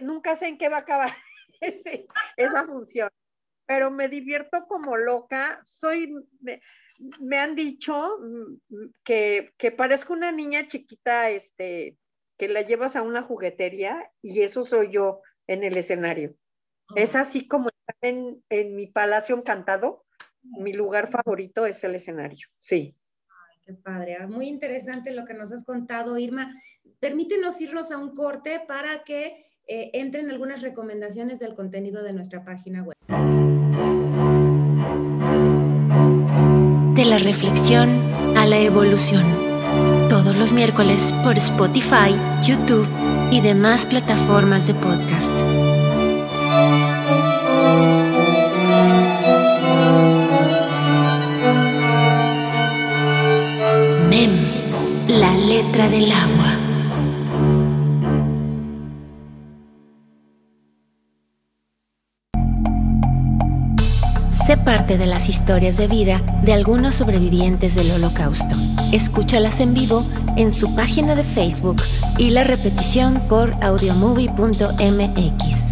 nunca sé en qué va a acabar esa función. Pero me divierto como loca. Soy, me, han dicho mm, que, que parezco una niña chiquita, este, que la llevas a una juguetería y eso soy yo en el escenario. Es así como en, en mi palacio encantado, mi lugar favorito es el escenario, sí. Ay, qué padre, ah, muy interesante lo que nos has contado, Irma. Permítenos irnos a un corte para que eh, entren algunas recomendaciones del contenido de nuestra página web. De la reflexión a la evolución todos los miércoles por Spotify, YouTube y demás plataformas de podcast. Mem, la letra del agua. Parte de las historias de vida de algunos sobrevivientes del holocausto. Escúchalas en vivo en su página de Facebook y la repetición por audiomovie.mx.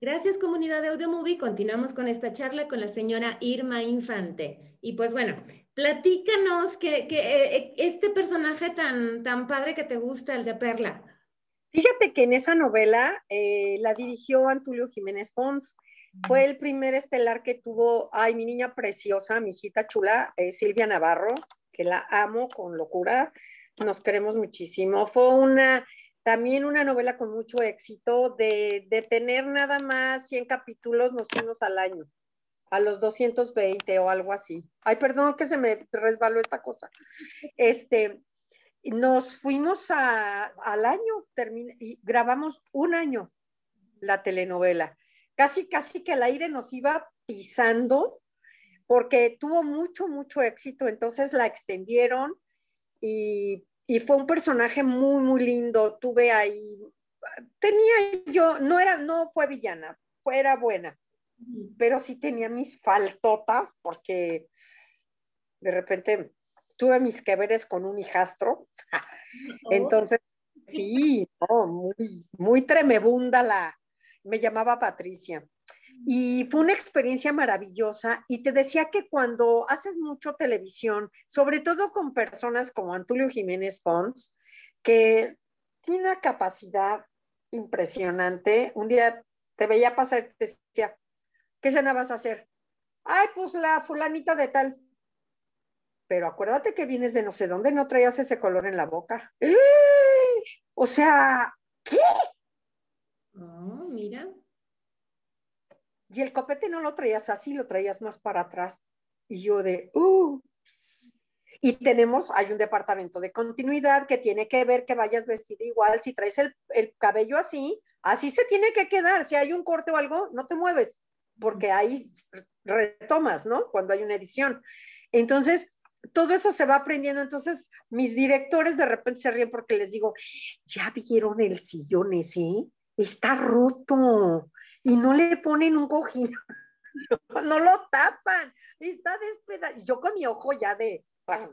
Gracias comunidad de Audiomovie. Continuamos con esta charla con la señora Irma Infante. Y pues bueno, platícanos que, eh, este personaje tan, tan padre que te gusta, el de Perla. Fíjate que en esa novela eh, la dirigió Antulio Jiménez Pons. Fue el primer estelar que tuvo, ay, mi niña preciosa, mi hijita chula, eh, Silvia Navarro, que la amo con locura, nos queremos muchísimo. Fue una, también una novela con mucho éxito de, de tener nada más 100 capítulos, nos fuimos al año a los 220 o algo así. Ay, perdón que se me resbaló esta cosa. Este, nos fuimos al año, y grabamos un año la telenovela. Casi, casi que el aire nos iba pisando porque tuvo mucho, mucho éxito, entonces la extendieron y, y fue un personaje muy, muy lindo. Tuve ahí tenía yo, no era, no fue villana, fue, era buena, pero sí tenía mis faltotas porque de repente tuve mis que veres con un hijastro. Oh. Entonces, sí, muy, muy tremebunda la, me llamaba Patricia. Y fue una experiencia maravillosa y te decía que cuando haces mucho televisión, sobre todo con personas como Antulio Jiménez Pons, que tiene una capacidad impresionante, un día te veía pasar y te decía, ¿qué cena vas a hacer? Ay, pues la fulanita de tal. Pero acuérdate que vienes de no sé dónde, no traías ese color en la boca. ¡Eh! O sea, ¿qué? Oh, mira. Y el copete no lo traías así, lo traías más para atrás. Y yo de, uh. Y tenemos, hay un departamento de continuidad que tiene que ver que vayas vestido igual. Si traes el, el cabello así, así se tiene que quedar. Si hay un corte o algo, no te mueves, porque ahí retomas, ¿no? Cuando hay una edición. Entonces, todo eso se va aprendiendo. Entonces, mis directores de repente se ríen porque les digo, ya vieron el sillón ese, está roto y no le ponen un cojín, no lo tapan, está despedazado. Yo con mi ojo ya de, pues,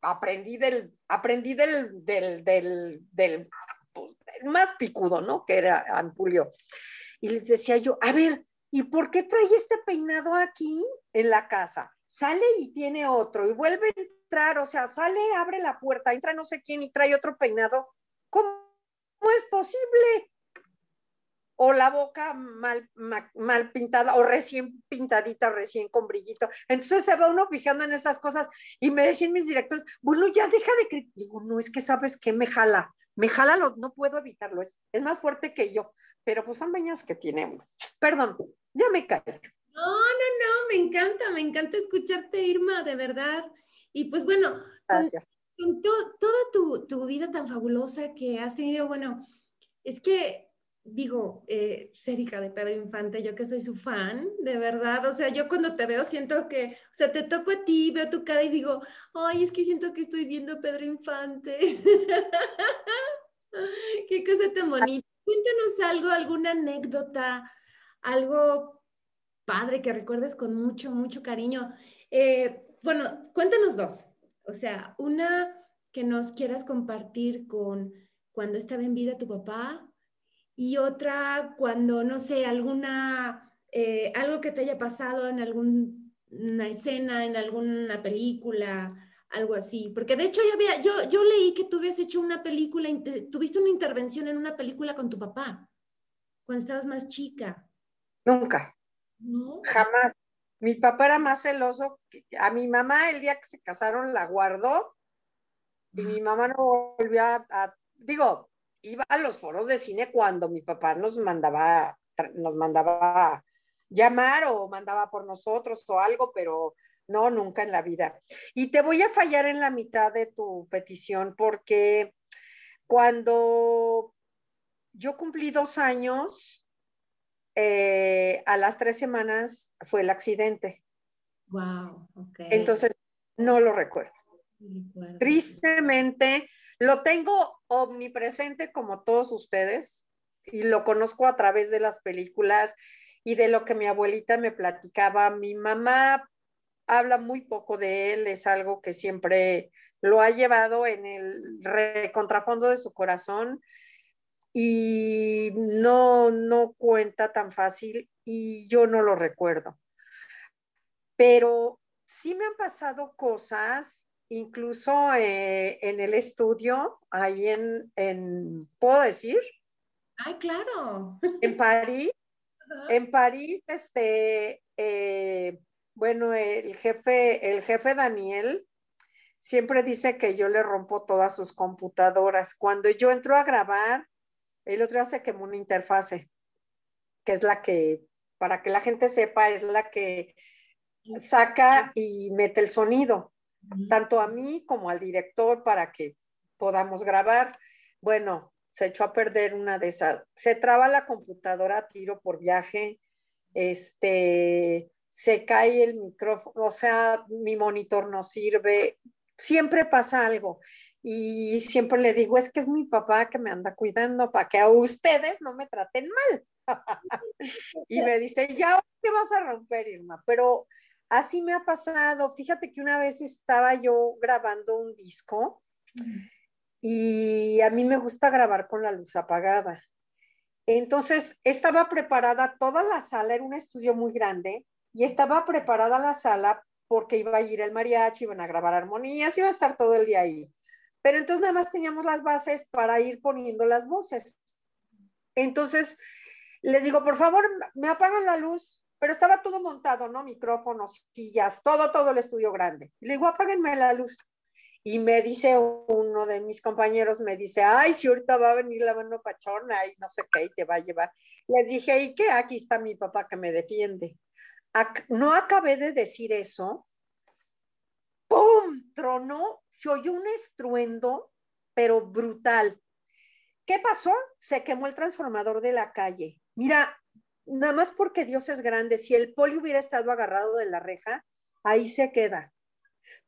aprendí del, aprendí del, del, del, del, pues, más picudo, ¿no? Que era Ampulio. Y les decía yo, a ver, ¿y por qué trae este peinado aquí en la casa? Sale y tiene otro y vuelve a entrar, o sea, sale, abre la puerta, entra no sé quién y trae otro peinado. ¿Cómo es posible? o la boca mal, mal, pintada o recién pintadita o recién con brillito. Entonces se va uno fijando en esas cosas y me decían mis directores, bueno, ya deja de Digo, no, es que sabes que me jala, me jala, lo, no puedo evitarlo, es, es más fuerte que yo, pero pues son bañas que tiene Perdón, ya me caí. No, no, no, me encanta, me encanta escucharte, Irma, de verdad. Y pues bueno, Gracias. con, toda tu, tu vida tan fabulosa que has tenido, bueno, es que digo, eh, Cérica de Pedro Infante, yo que soy su fan, de verdad, o sea, yo cuando te veo siento que, o sea, te toco a ti, veo tu cara y digo, ay, es que siento que estoy viendo a Pedro Infante. Qué cosa tan bonita. Cuéntanos algo, alguna anécdota, algo padre que recuerdes con mucho, mucho cariño. Eh, bueno, cuéntanos dos. O sea, una que nos quieras compartir con cuando estaba en vida tu papá y otra cuando, no sé, alguna, eh, algo que te haya pasado en alguna escena, en alguna película, algo así. Porque de hecho yo, había, yo, yo leí que tú habías hecho una película, tuviste una intervención en una película con tu papá, cuando estabas más chica. Nunca. Jamás. Mi papá era más celoso. A mi mamá el día que se casaron la guardó y mi mamá no volvió a digo, iba a los foros de cine cuando mi papá nos mandaba, nos mandaba llamar o mandaba por nosotros o algo, pero no, nunca en la vida. Y te voy a fallar en la mitad de tu petición porque cuando yo cumplí dos años, eh, a las tres semanas fue el accidente. Wow. Entonces, no lo recuerdo. Tristemente, lo tengo omnipresente como todos ustedes y lo conozco a través de las películas y de lo que mi abuelita me platicaba. Mi mamá habla muy poco de él, es algo que siempre lo ha llevado en el contrafondo de su corazón y no, no cuenta tan fácil y yo no lo recuerdo. Pero sí me han pasado cosas incluso eh, en el estudio, ahí en, en, ¿puedo decir? Ay, claro. En París, en París, este, eh, bueno, el jefe, el jefe Daniel siempre dice que yo le rompo todas sus computadoras. Cuando yo entro a grabar, el otro hace como una interfase, que es la que, para que la gente sepa, es la que saca y mete el sonido tanto a mí como al director para que podamos grabar. Bueno, se echó a perder una de esas. Se traba la computadora tiro por viaje, este, se cae el micrófono, o sea, mi monitor no sirve, siempre pasa algo. y siempre le digo, es que es mi papá que me anda cuidando para que a ustedes no me traten mal. y me dice, ya te vas a romper, Irma, pero así me ha pasado. Fíjate que una vez estaba yo grabando un disco y a mí me gusta grabar con la luz apagada. Entonces estaba preparada toda la sala, era un estudio muy grande y estaba preparada la sala porque iba a ir el mariachi, iban a grabar armonías, iba a estar todo el día ahí. Pero entonces nada más teníamos las bases para ir poniendo las voces. Entonces les digo, por favor, me apagan la luz, pero estaba todo montado, ¿no? Micrófonos, sillas, todo, todo el estudio grande. le digo, apáguenme la luz. Y me dice uno de mis compañeros, me dice, ay, si ahorita va a venir la mano pachona y no sé qué, y te va a llevar. Les dije, ¿y qué? Aquí está mi papá que me defiende. No acabé de decir eso. ¡Pum! Tronó, se oyó un estruendo, pero brutal. ¿Qué pasó? Se quemó el transformador de la calle. Mira, nada más porque Dios es grande, si el poli hubiera estado agarrado de la reja, ahí se queda.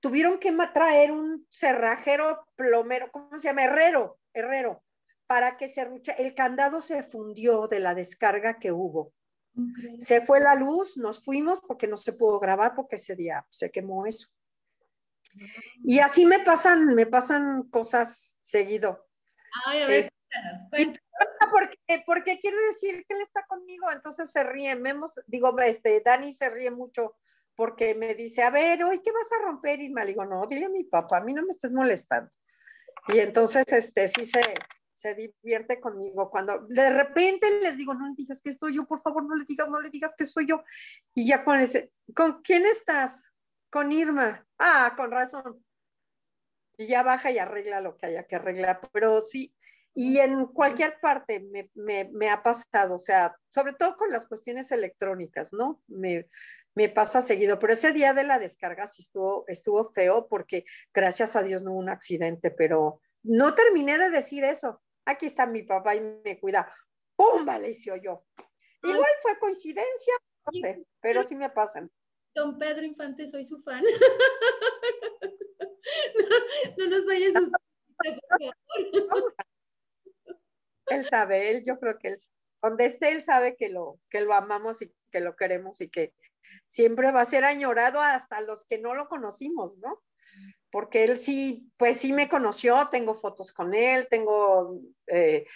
Tuvieron que traer un cerrajero plomero, ¿cómo se llama? Herrero, herrero, para que se el candado se fundió de la descarga que hubo. Se fue la luz, nos fuimos porque no se pudo grabar porque ese día se quemó eso. Y así me pasan, me pasan cosas seguido. Ay, a ver, porque, porque quiere decir que él está conmigo, entonces se ríe. Memos, digo, este, Dani se ríe mucho porque me dice, a ver, hoy qué vas a romper, y me digo, no, dile a mi papá, a mí no me estés molestando. Y entonces, este, sí se, se divierte conmigo. Cuando de repente les digo, no le digas que soy yo, por favor, no le digas, no le digas que soy yo. Y ya con ese, ¿con quién estás? Con Irma. Ah, con razón. Y ya baja y arregla lo que haya que arreglar. Pero sí, y en cualquier parte me, me, me, ha pasado, o sea, sobre todo con las cuestiones electrónicas, ¿no? Me, me, pasa seguido, pero ese día de la descarga sí estuvo, estuvo feo porque gracias a Dios no hubo un accidente, pero no terminé de decir eso. Aquí está mi papá y me cuida. ¡Pum! Vale, se oyó. Igual fue coincidencia, no sé, pero sí me pasan. Don Pedro Infante, soy su fan. no, nos vayas a él sabe, él, yo creo que él, donde esté, él sabe que lo, que lo amamos y que lo queremos y que siempre va a ser añorado hasta los que no lo conocimos, ¿no? Porque él sí, pues sí me conoció, tengo fotos con él, tengo eh,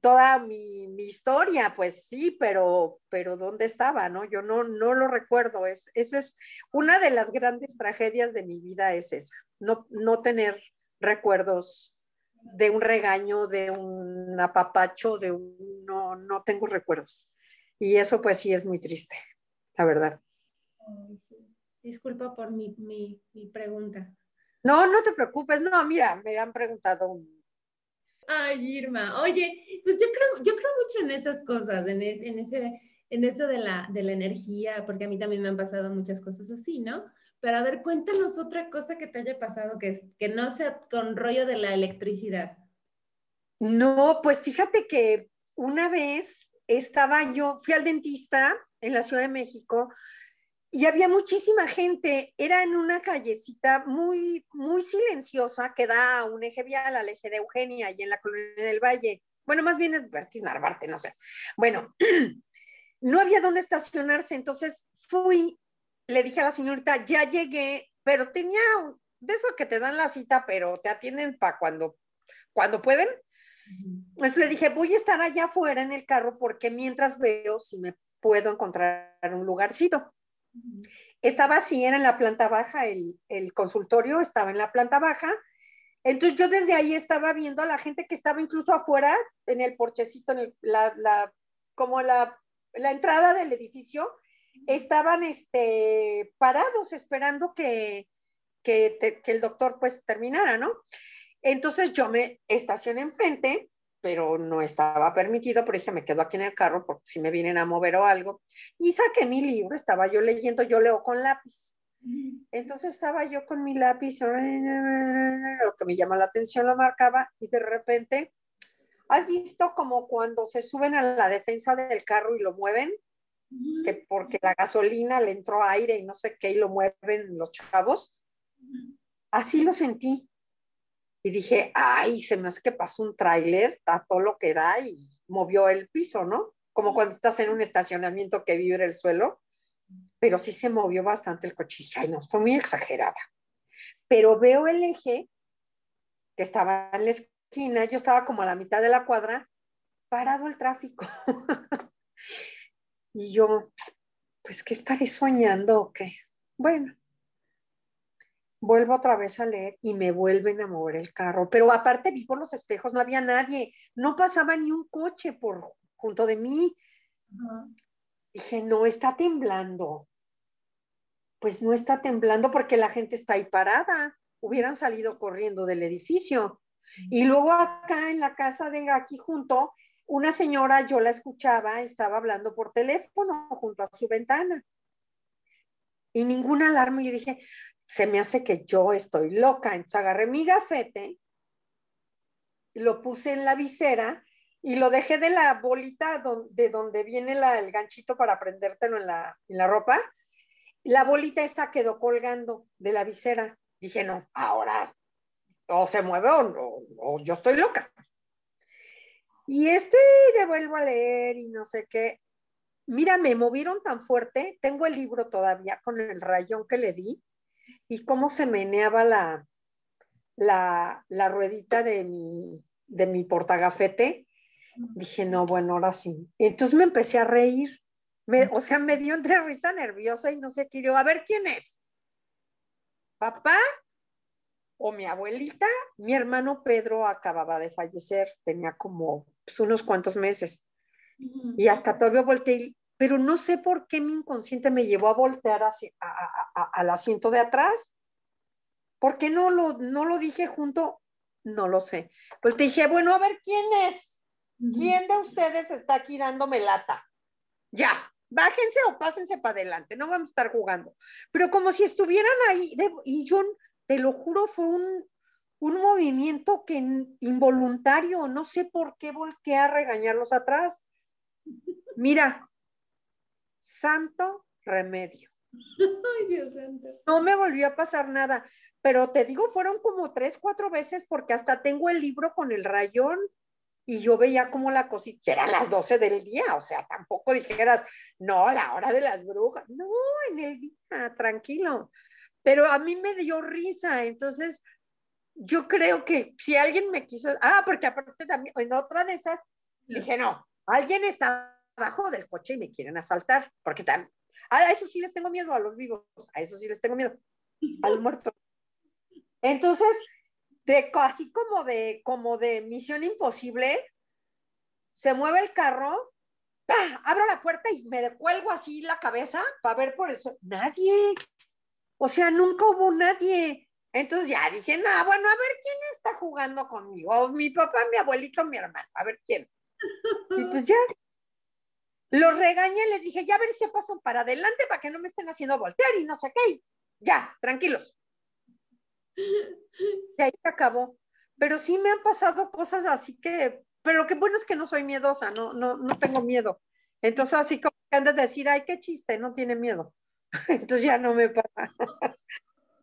toda mi, mi, historia, pues sí, pero, pero ¿dónde estaba, no? Yo no, no lo recuerdo, es, eso es una de las grandes tragedias de mi vida, es esa, no, no tener recuerdos de un regaño, de un apapacho, de un no, no tengo recuerdos. Y eso pues sí es muy triste, la verdad. Disculpa por mi, mi, mi, pregunta. No, no te preocupes, no, mira, me han preguntado. Ay, Irma, oye, pues yo creo, yo creo mucho en esas cosas, en, en, ese, en eso de la, de la energía, porque a mí también me han pasado muchas cosas así, ¿no? Pero a ver, cuéntanos otra cosa que te haya pasado que, que no sea con rollo de la electricidad. No, pues fíjate que una vez estaba yo, fui al dentista en la Ciudad de México y había muchísima gente. Era en una callecita muy, muy silenciosa que da a un eje vial al eje de Eugenia y en la colonia del Valle. Bueno, más bien es Bertis Narvarte, no sé. Bueno, no había dónde estacionarse, entonces fui le dije a la señorita, ya llegué, pero tenía de eso que te dan la cita, pero te atienden para cuando, cuando pueden. Entonces le dije, voy a estar allá afuera en el carro porque mientras veo si me puedo encontrar un lugarcito. Estaba así, era en la planta baja, el, el, consultorio estaba en la planta baja. Entonces yo desde ahí estaba viendo a la gente que estaba incluso afuera, en el porchecito, en la, la, como la, la entrada del edificio, estaban este, parados esperando que, que, el doctor pues terminara, ¿no? Entonces yo me estacioné enfrente, pero no estaba permitido, por ejemplo, me quedo aquí en el carro porque si me vienen a mover o algo, y saqué mi libro, estaba yo leyendo, yo leo con lápiz. Entonces estaba yo con mi lápiz, lo que me llama la atención lo marcaba, y de repente, ¿has visto como cuando se suben a la defensa del carro y lo mueven? que porque la gasolina le entró aire y no sé qué y lo mueven los chavos. Así lo sentí. Y dije, ay, se me hace que pasó un tráiler, a todo lo que da y movió el piso, ¿no? Como cuando estás en un estacionamiento que vibra el suelo, pero sí se movió bastante el coche. Ay, no, fue muy exagerada. Pero veo el eje que estaba en la esquina, yo estaba como a la mitad de la cuadra, parado el tráfico. y yo, pues, ¿qué estaré soñando o qué? Bueno, vuelvo otra vez a leer y me vuelven a mover el carro. Pero aparte vi por los espejos, no había nadie, no pasaba ni un coche por junto de mí. Dije, no, está temblando. Pues no está temblando porque la gente está ahí parada. Hubieran salido corriendo del edificio. Y luego acá en la casa de aquí junto, una señora, yo la escuchaba, estaba hablando por teléfono junto a su ventana. Y ninguna alarma. Y dije, se me hace que yo estoy loca. Entonces agarré mi gafete, lo puse en la visera y lo dejé de la bolita de donde viene el ganchito para prendértelo en la, en la ropa. La bolita esa quedó colgando de la visera. Dije, no, ahora o se mueve o, o yo estoy loca. Y este le vuelvo a leer y no sé qué. Mira, me movieron tan fuerte, tengo el libro todavía con el rayón que le di, y cómo se meneaba la, la, ruedita de mi, de mi portagafete, dije, no, bueno, ahora sí. Entonces me empecé a reír. Me, o sea, me dio entre risa nerviosa y no sé qué. Yo, a ver, ¿quién es? ¿Papá o mi abuelita? Mi hermano Pedro acababa de fallecer, tenía como pues, unos cuantos meses. Y hasta todavía volteé pero no sé por qué mi inconsciente me llevó a voltear hacia, al asiento de atrás. ¿Por qué no lo, no lo dije junto? No lo sé. Pues te dije, bueno, a ver, ¿quién es? ¿Quién de ustedes está aquí dándome lata? Ya, bájense o pásense para adelante, no vamos a estar jugando. Pero como si estuvieran ahí, y yo te lo juro, fue un, un movimiento que involuntario, no sé por qué volteé a regañarlos atrás. Mira, santo remedio. Ay, Dios santo. No me volvió a pasar nada, pero te digo, fueron como tres, cuatro veces porque hasta tengo el libro con el rayón y yo veía como la cosita, eran las 12 del día, o sea, tampoco dijeras, no, la hora de las brujas, no, en el día, tranquilo. Pero a mí me dio risa, entonces yo creo que si alguien me quiso, ah, porque aparte también, en otra de esas, dije, no, alguien está abajo del coche y me quieren asaltar, porque también, a eso sí les tengo miedo, a los vivos, a eso sí les tengo miedo, al muerto. Entonces, de así como de, como de misión imposible, se mueve el carro, abro la puerta y me cuelgo así la cabeza para ver por eso. Nadie. O sea, nunca hubo nadie. Entonces ya dije, no, bueno, a ver quién está jugando conmigo. Mi papá, mi abuelito, mi hermano, a ver quién. Y pues ya los regañé, les dije, ya a ver si pasan para adelante para que no me estén haciendo voltear y no sé qué. Ya, tranquilos. Y ahí se acabó. Pero sí me han pasado cosas así que, pero lo que bueno es que no soy miedosa, no, no, no tengo miedo. Entonces así como que andas de decir, ay, qué chiste, no tiene miedo. Entonces ya no me pasa.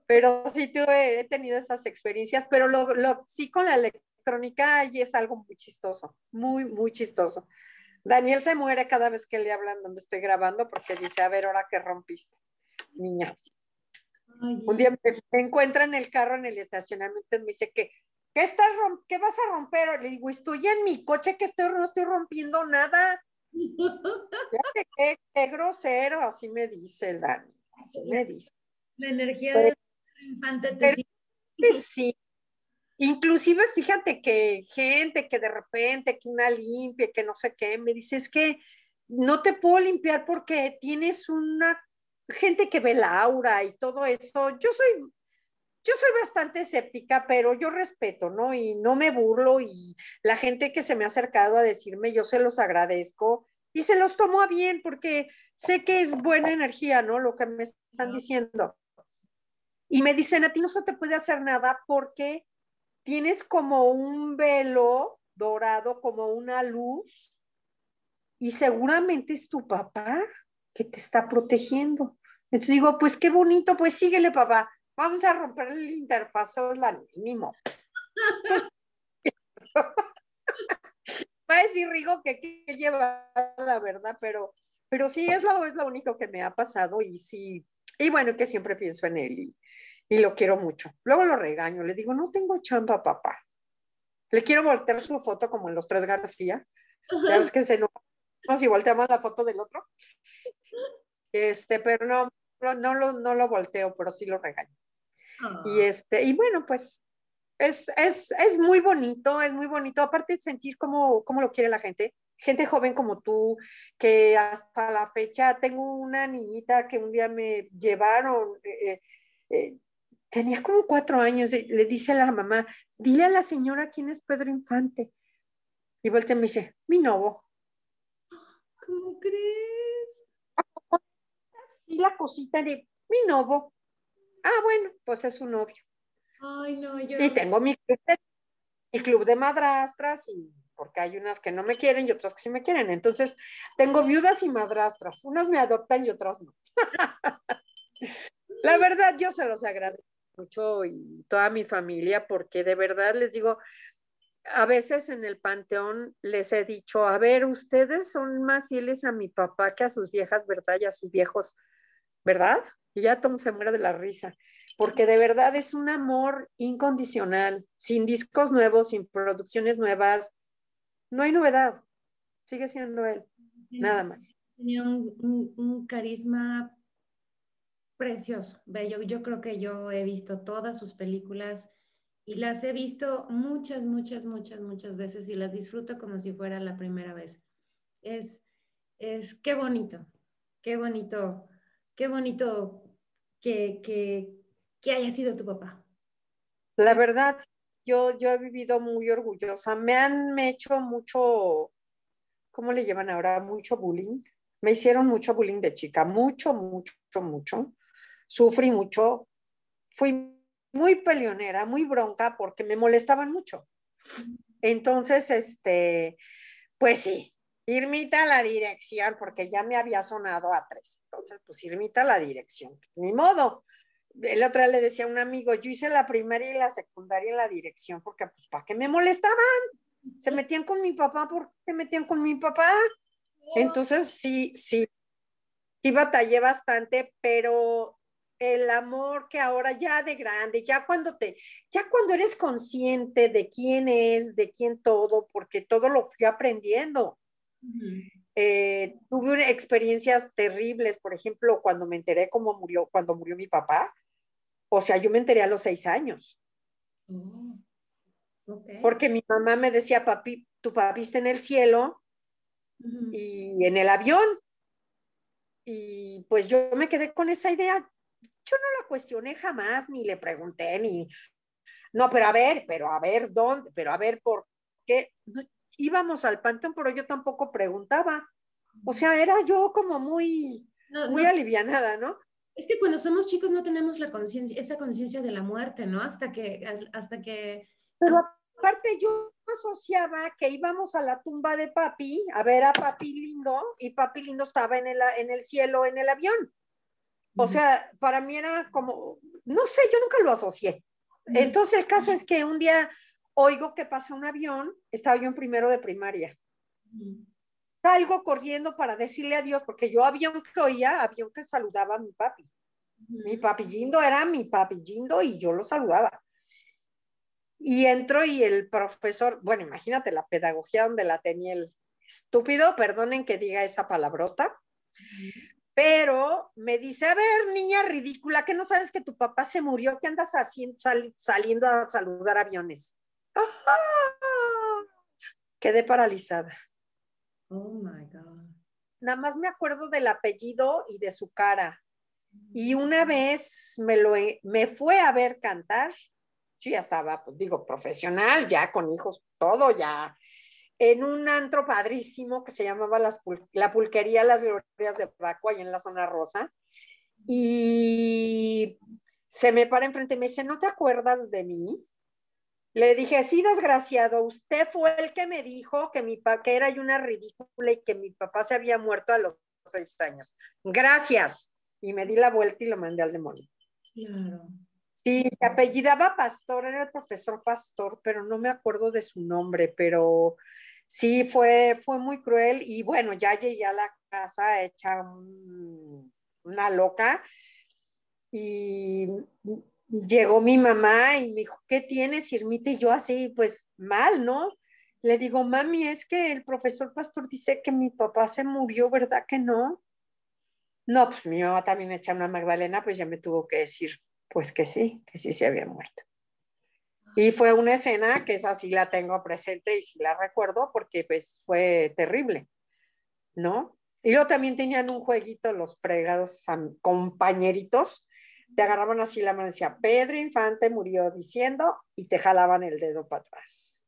pero sí tuve, he tenido esas experiencias, pero lo, lo, sí con la electrónica y es algo muy chistoso, muy, muy chistoso. Daniel se muere cada vez que le hablan donde estoy grabando porque dice, a ver, ahora que rompiste, niña. Un día me, encuentra en el carro en el estacionamiento y me dice que, ¿qué, estás ¿qué vas a romper? Le digo, estoy en mi coche que estoy, no estoy rompiendo nada. qué, qué, grosero, así me dice el Dani, así me dice. La energía del infante te Sí, Inclusive, fíjate que gente que de repente, que una limpia, que no sé qué, me dice, es que no te puedo limpiar porque tienes una gente que ve la aura y todo eso. Yo soy, yo soy bastante escéptica, pero yo respeto, ¿no? Y no me burlo y la gente que se me ha acercado a decirme, yo se los agradezco y se los tomo a bien porque sé que es buena energía, ¿no? Lo que me están diciendo. Y me dicen, a ti no se te puede hacer nada porque tienes como un velo dorado, como una luz, y seguramente es tu papá que te está protegiendo. Entonces digo, pues qué bonito, pues síguele, papá. Vamos a romper el interfaz, la mínimo. Va a decir Rigo que qué la ¿verdad? Pero, pero sí, es lo, es lo único que me ha pasado y sí, y bueno, que siempre pienso en él y lo quiero mucho. Luego lo regaño, le digo, no tengo chamba, papá. Le quiero voltear su foto como en los tres García. Ya ves que se no, no si volteamos la foto del otro. Este, pero no, no, lo, no lo volteo, pero sí lo regaño. Y ah. este, y bueno, pues es, es, es, muy bonito, es muy bonito. Aparte de sentir cómo, cómo lo quiere la gente. Gente joven como tú, que hasta la fecha tengo una niñita que un día me llevaron, eh, eh, tenía como cuatro años, le dice a la mamá, dile a la señora quién es Pedro Infante. Y vuelta y me dice, mi novo. ¿Cómo crees? Y la cosita de mi novo. Ah, bueno, pues es su novio. Ay, no, yo. Y tengo mi club, de, mi club de madrastras, y porque hay unas que no me quieren y otras que sí me quieren. Entonces, tengo viudas y madrastras. Unas me adoptan y otras no. La verdad, yo se los agradezco mucho y toda mi familia, porque de verdad les digo, a veces en el panteón les he dicho, a ver, ustedes son más fieles a mi papá que a sus viejas, ¿verdad? Y a sus viejos, ¿verdad? Y ya Tom se muere de la risa, porque de verdad es un amor incondicional, sin discos nuevos, sin producciones nuevas, no hay novedad, sigue siendo él, nada más. Tenía un, carisma precioso, bello. Yo creo que yo he visto todas sus películas y las he visto muchas, muchas, muchas, muchas veces y las disfruto como si fuera la primera vez. Es, es, qué bonito, qué bonito, qué bonito que, que, haya sido tu papá? La verdad, yo, yo he vivido muy orgullosa. Me han hecho mucho, ¿cómo le llaman ahora? Mucho bullying. Me hicieron mucho bullying de chica, mucho, mucho, mucho. Sufrí mucho. Fui muy peleonera, muy bronca porque me molestaban mucho. Entonces, este, pues sí, Irmita la dirección, porque ya me había sonado a tres. Entonces, pues Irmita la dirección. Ni modo. El otro día le decía a un amigo, yo hice la primaria y la secundaria en la dirección, porque pues, ¿para qué me molestaban? Se metían con mi papá, ¿por qué se metían con mi papá? Entonces, sí, sí, sí batallé bastante, pero el amor que ahora ya de grande, ya cuando te, ya cuando eres consciente de quién es, de quién todo, porque todo lo fui aprendiendo. Eh, tuve experiencias terribles, por ejemplo, cuando me enteré cómo murió, cuando murió mi papá, o sea, yo me enteré a los seis años. Oh, Porque mi mamá me decía, papi, tu papi está en el cielo y en el avión. Y pues yo me quedé con esa idea. Yo no la cuestioné jamás, ni le pregunté, ni... No, pero a ver, pero a ver, ¿dónde? Pero a ver, ¿por qué? íbamos al panteón, pero yo tampoco preguntaba. O sea, era yo como muy, muy alivianada, ¿no? Es que cuando somos chicos no tenemos la conciencia, esa conciencia de la muerte, ¿no? Hasta que, hasta que. Pero aparte yo asociaba que íbamos a la tumba de papi a ver a papi lindo y papi lindo estaba en el, en el cielo, en el avión. O sea, para mí era como, no sé, yo nunca lo asocié. Entonces el caso es que un día oigo que pasa un avión, estaba yo en primero de primaria. Salgo corriendo para decirle adiós, porque yo avión que oía, avión que saludaba a mi papi. Mi papillindo era mi papillindo y yo lo saludaba. Y entro y el profesor, bueno, imagínate la pedagogía donde la tenía el estúpido, perdonen que diga esa palabrota, pero me dice, a ver, niña ridícula, que no sabes que tu papá se murió, que andas así, saliendo a saludar aviones. Quedé paralizada. Oh my God. Nada más me acuerdo del apellido y de su cara. Y una vez me, lo, me fue a ver cantar. Yo ya estaba, pues digo, profesional, ya con hijos, todo ya. En un antro padrísimo que se llamaba La Pulquería Las Glorias de Paco, ahí en la zona rosa. Y se me para enfrente y me dice, ¿no te acuerdas de mí? Le dije, sí, desgraciado, usted fue el que me dijo que mi papá que era una ridícula y que mi papá se había muerto a los seis años. Gracias. Y me di la vuelta y lo mandé al demonio. Claro. Sí, se apellidaba Pastor, era el profesor Pastor, pero no me acuerdo de su nombre, pero sí fue, fue muy cruel y bueno, ya llegué a la casa hecha una loca y llegó mi mamá y me dijo, ¿qué tienes, Irmita? Y yo así, pues mal, ¿no? Le digo, mami, es que el profesor Pastor dice que mi papá se murió, ¿verdad que no? No, pues mi mamá también echa una Magdalena, pues ya me tuvo que decir, pues que sí, que sí se había muerto. Y fue una escena que esa sí la tengo presente y sí la recuerdo porque pues fue terrible, ¿no? Y luego también tenían un jueguito los fregados compañeritos, te agarraban así la mano y decía, Pedro Infante murió diciendo y te jalaban el dedo para atrás.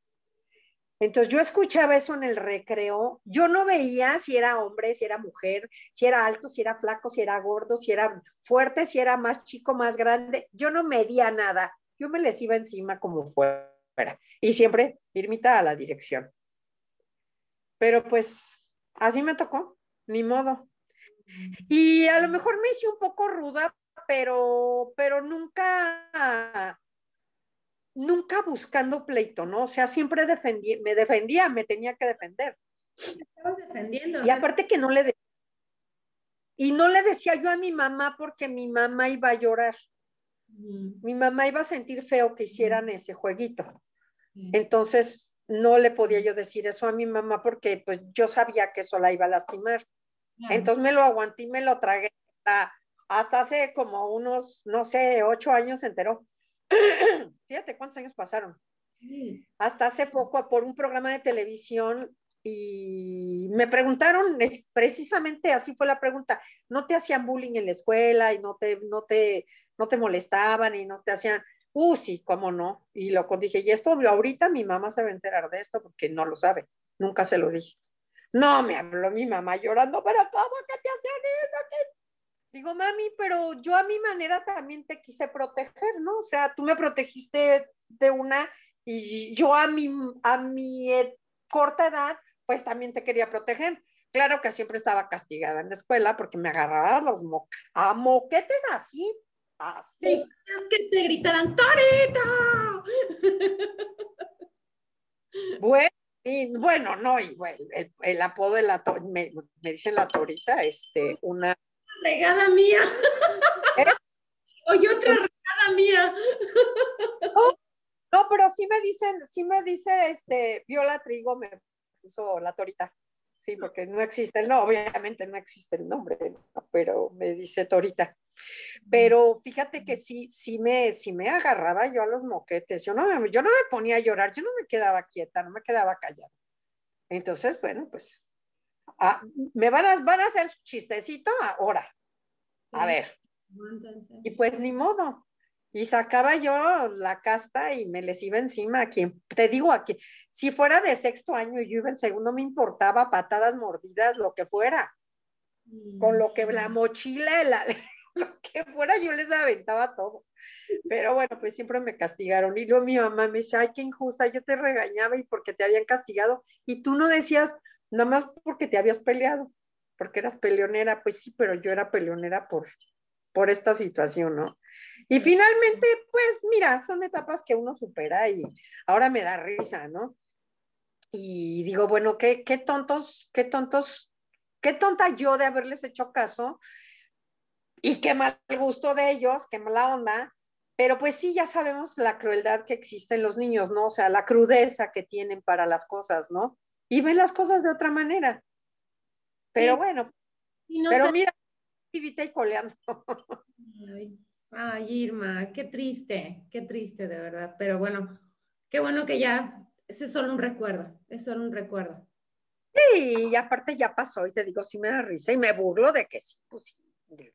Entonces yo escuchaba eso en el recreo, yo no veía si era hombre, si era mujer, si era alto, si era flaco, si era gordo, si era fuerte, si era más chico, más grande, yo no medía nada, yo me les iba encima como fuera y siempre firmita a la dirección. Pero pues así me tocó, ni modo. Y a lo mejor me hice un poco ruda, pero, pero nunca nunca buscando pleito, ¿no? O sea, siempre defendí, me defendía, me tenía que defender. Estabas defendiendo. Y aparte que no le decía, y no le decía yo a mi mamá porque mi mamá iba a llorar. Mi mamá iba a sentir feo que hicieran ese jueguito. Entonces, no le podía yo decir eso a mi mamá porque pues yo sabía que eso la iba a lastimar. Entonces me lo aguanté y me lo tragué hasta, hasta hace como unos, no sé, ocho años se enteró. Fíjate cuántos años pasaron. Hasta hace poco por un programa de televisión y me preguntaron, precisamente así fue la pregunta, ¿no te hacían bullying en la escuela y no te, no te, no te molestaban y no te hacían, uh, sí, cómo no? Y lo dije, y esto ahorita mi mamá se va a enterar de esto porque no lo sabe, nunca se lo dije. No, me habló mi mamá llorando, pero ¿cómo que te hacían eso? Digo, mami, pero yo a mi manera también te quise proteger, ¿no? O sea, tú me protegiste de una y yo a mi, a mi eh, corta edad, pues también te quería proteger. Claro que siempre estaba castigada en la escuela porque me agarraba los a moquetes así, así. es que te gritaran, ¡Torita! Bueno, y, bueno, no, y bueno, el, apodo de la, me, me dicen la torita, este, una regada mía. ¿Eh? Oye, otra regada mía. No, pero sí me dicen, sí me dice, este, Viola Trigo me puso la torita. Sí, porque no existe el no, obviamente no existe el nombre, pero me dice Torita. Pero fíjate que sí, sí me, sí me agarraba yo a los moquetes. Yo no, yo no me ponía a llorar, yo no me quedaba quieta, no me quedaba callada. Entonces, bueno, pues Ah, me van a, van a hacer chistecito ahora. A ver. Y pues ni modo. Y sacaba yo la casta y me les iba encima a quien, te digo aquí, si fuera de sexto año y yo iba en segundo, me importaba patadas mordidas, lo que fuera. Con lo que la mochila, la, lo que fuera, yo les aventaba todo. Pero bueno, pues siempre me castigaron. Y luego mi mamá me dice, ay, qué injusta, yo te regañaba y porque te habían castigado. Y tú no decías, nada más porque te habías peleado, porque eras peleonera, pues sí, pero yo era peleonera por, por esta situación, ¿no? Y finalmente, pues mira, son etapas que uno supera y ahora me da risa, ¿no? Y digo, bueno, qué, qué tontos, qué tontos, qué tonta yo de haberles hecho caso y qué mal gusto de ellos, qué mala onda, pero pues sí, ya sabemos la crueldad que existe en los niños, ¿no? O sea, la crudeza que tienen para las cosas, ¿no? y ven las cosas de otra manera. Pero bueno, pero mira, vivita y coleando. Ay, Irma, qué triste, qué triste de verdad. Pero bueno, qué bueno que ya, ese es solo un recuerdo, es solo un recuerdo. Sí, y aparte ya pasó y te digo, sí me da risa y me burlo de que sí, pues sí,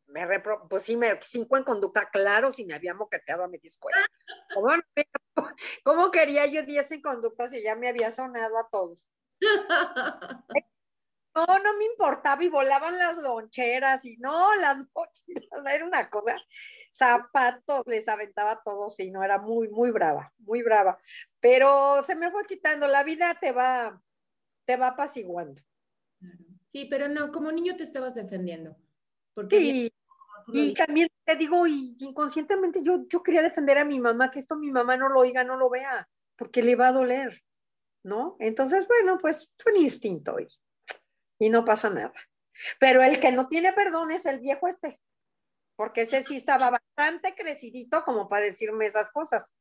me repro, pues sí, me cinco en conducta, claro, si me había moqueteado a mi disco. ¿Cómo, ¿Cómo, quería yo diez en conducta si ya me había sonado a todos? No, no me importaba y volaban las loncheras y no, las mochilas, era una cosa, zapatos, les aventaba todo, sí, no, era muy, muy brava, muy brava. Pero se me fue quitando, la vida te va, te va apaciguando. Sí, pero no, como niño te estabas defendiendo. Porque y también te digo, y inconscientemente yo, yo quería defender a mi mamá, que esto mi mamá no lo oiga, no lo vea, porque le va a doler, ¿no? Entonces, bueno, pues un instinto y, y no pasa nada. Pero el que no tiene perdón es el viejo este, porque ese sí estaba bastante crecidito como para decirme esas cosas,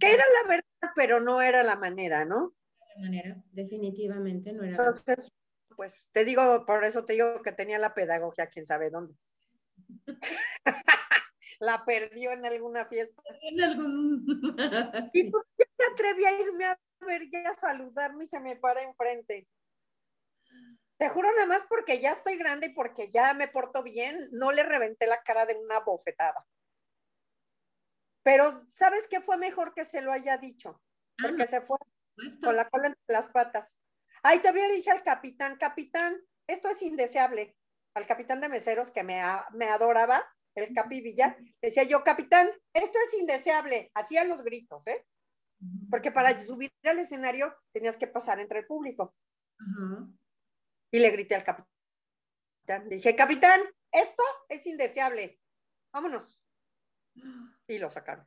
que era la verdad, pero no era la manera, ¿no? La manera, definitivamente no era. Entonces, pues te digo, por eso te digo que tenía la pedagogía, quién sabe dónde. la perdió en alguna fiesta. En algún... Y tú te atreví a irme a ver y a saludarme y se me para enfrente. Te juro nada más porque ya estoy grande y porque ya me porto bien, no le reventé la cara de una bofetada. Pero, ¿sabes qué fue mejor que se lo haya dicho? Porque Ah, se fue con la cola entre las patas. Ay, todavía le dije al capitán, capitán, esto es indeseable. Al capitán de meseros que me, adoraba, el Capi Villa, decía yo, capitán, esto es indeseable. Hacía los gritos, ¿eh? Porque para subir al escenario tenías que pasar entre el público. Ajá. Y le grité al capitán. Le dije, capitán, esto es indeseable. Vámonos. Y lo sacaron.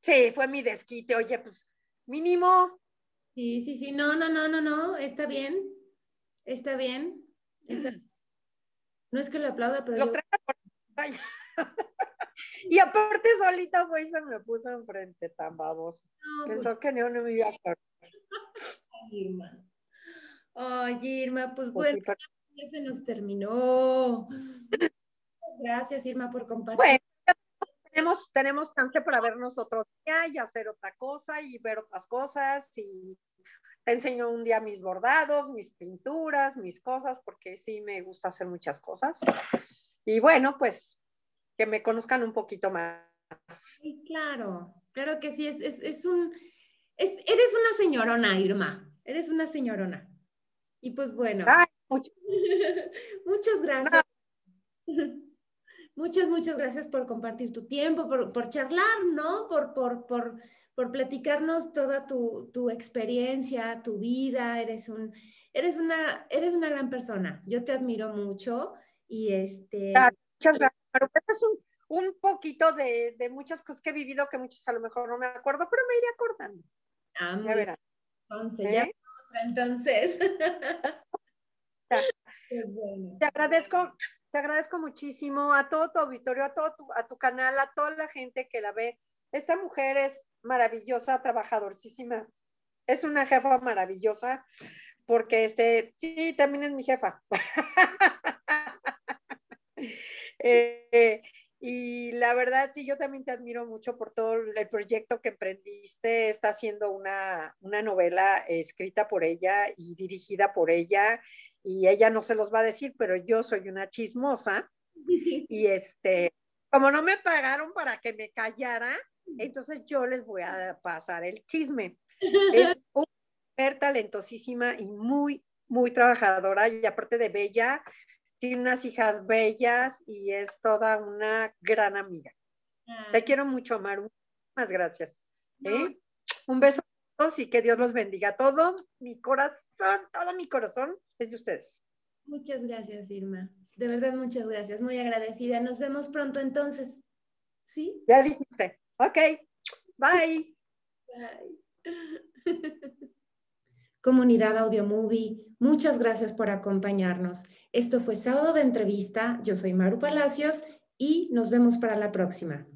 Sí, fue mi desquite. Oye, pues mínimo. Sí, sí, sí. No, no, no, no, no. Está bien. Está bien. Está- No es que lo aplauda, pero Lo yo- traje por Ay. Y aparte solita fue y se me puso enfrente tan baboso. no, pues, Pensó que no, no me iba a acordar. Irma. Ay, Irma, pues Pues bueno, ya se nos terminó. Muchas gracias, Irma, por compartir. Bueno, tenemos, tenemos chance para vernos otro día y hacer otra cosa y ver otras cosas y te enseño un día mis bordados, mis pinturas, mis cosas, porque sí me gusta hacer muchas cosas. Y bueno, pues que me conozcan un poquito más. Sí, claro, claro que sí, es, es, es un, es, eres una señorona, Irma, eres una señorona. Y pues bueno, Ay, muchas gracias. Muchas, muchas gracias por compartir tu tiempo, por, por charlar, ¿no? Por, por, por, por platicarnos toda tu, tu experiencia, tu vida. Eres, un, eres, una, eres una gran persona. Yo te admiro mucho y este... Claro. muchas gracias. Pero es un, un poquito de, de muchas cosas que he vivido que muchos a lo mejor no me acuerdo, pero me iré acordando. Ah, Ya. Entonces, ¿eh? ya otra, entonces. Pues bueno. Te agradezco, te agradezco muchísimo a todo tu auditorio, a todo tu, a tu canal, a toda la gente que la ve. Esta mujer es maravillosa, trabajadorcísima. Es una jefa maravillosa, porque este, sí, también es mi jefa. Eh, y la verdad, sí, yo también te admiro mucho por todo el proyecto que emprendiste. Está haciendo una, una novela escrita por ella y dirigida por ella y ella no se los va a decir, pero yo soy una chismosa y este, como no me pagaron para que me callara, entonces yo les voy a pasar el chisme. Es una mujer talentosísima y muy, muy trabajadora y aparte de bella, tiene unas hijas bellas y es toda una gran amiga. Te quiero mucho, Maru. Muchas gracias. ¿eh? Un beso a todos y que Dios los bendiga. Todo mi corazón, todo mi corazón es de ustedes. Muchas gracias, Irma. De verdad, muchas gracias. Muy agradecida. Nos vemos pronto entonces. ¿Sí? Ya dijiste. Ok. Bye. Comunidad Audio Movie, muchas gracias por acompañarnos. Esto fue Sábado de Entrevista. Yo soy Maru Palacios y nos vemos para la próxima.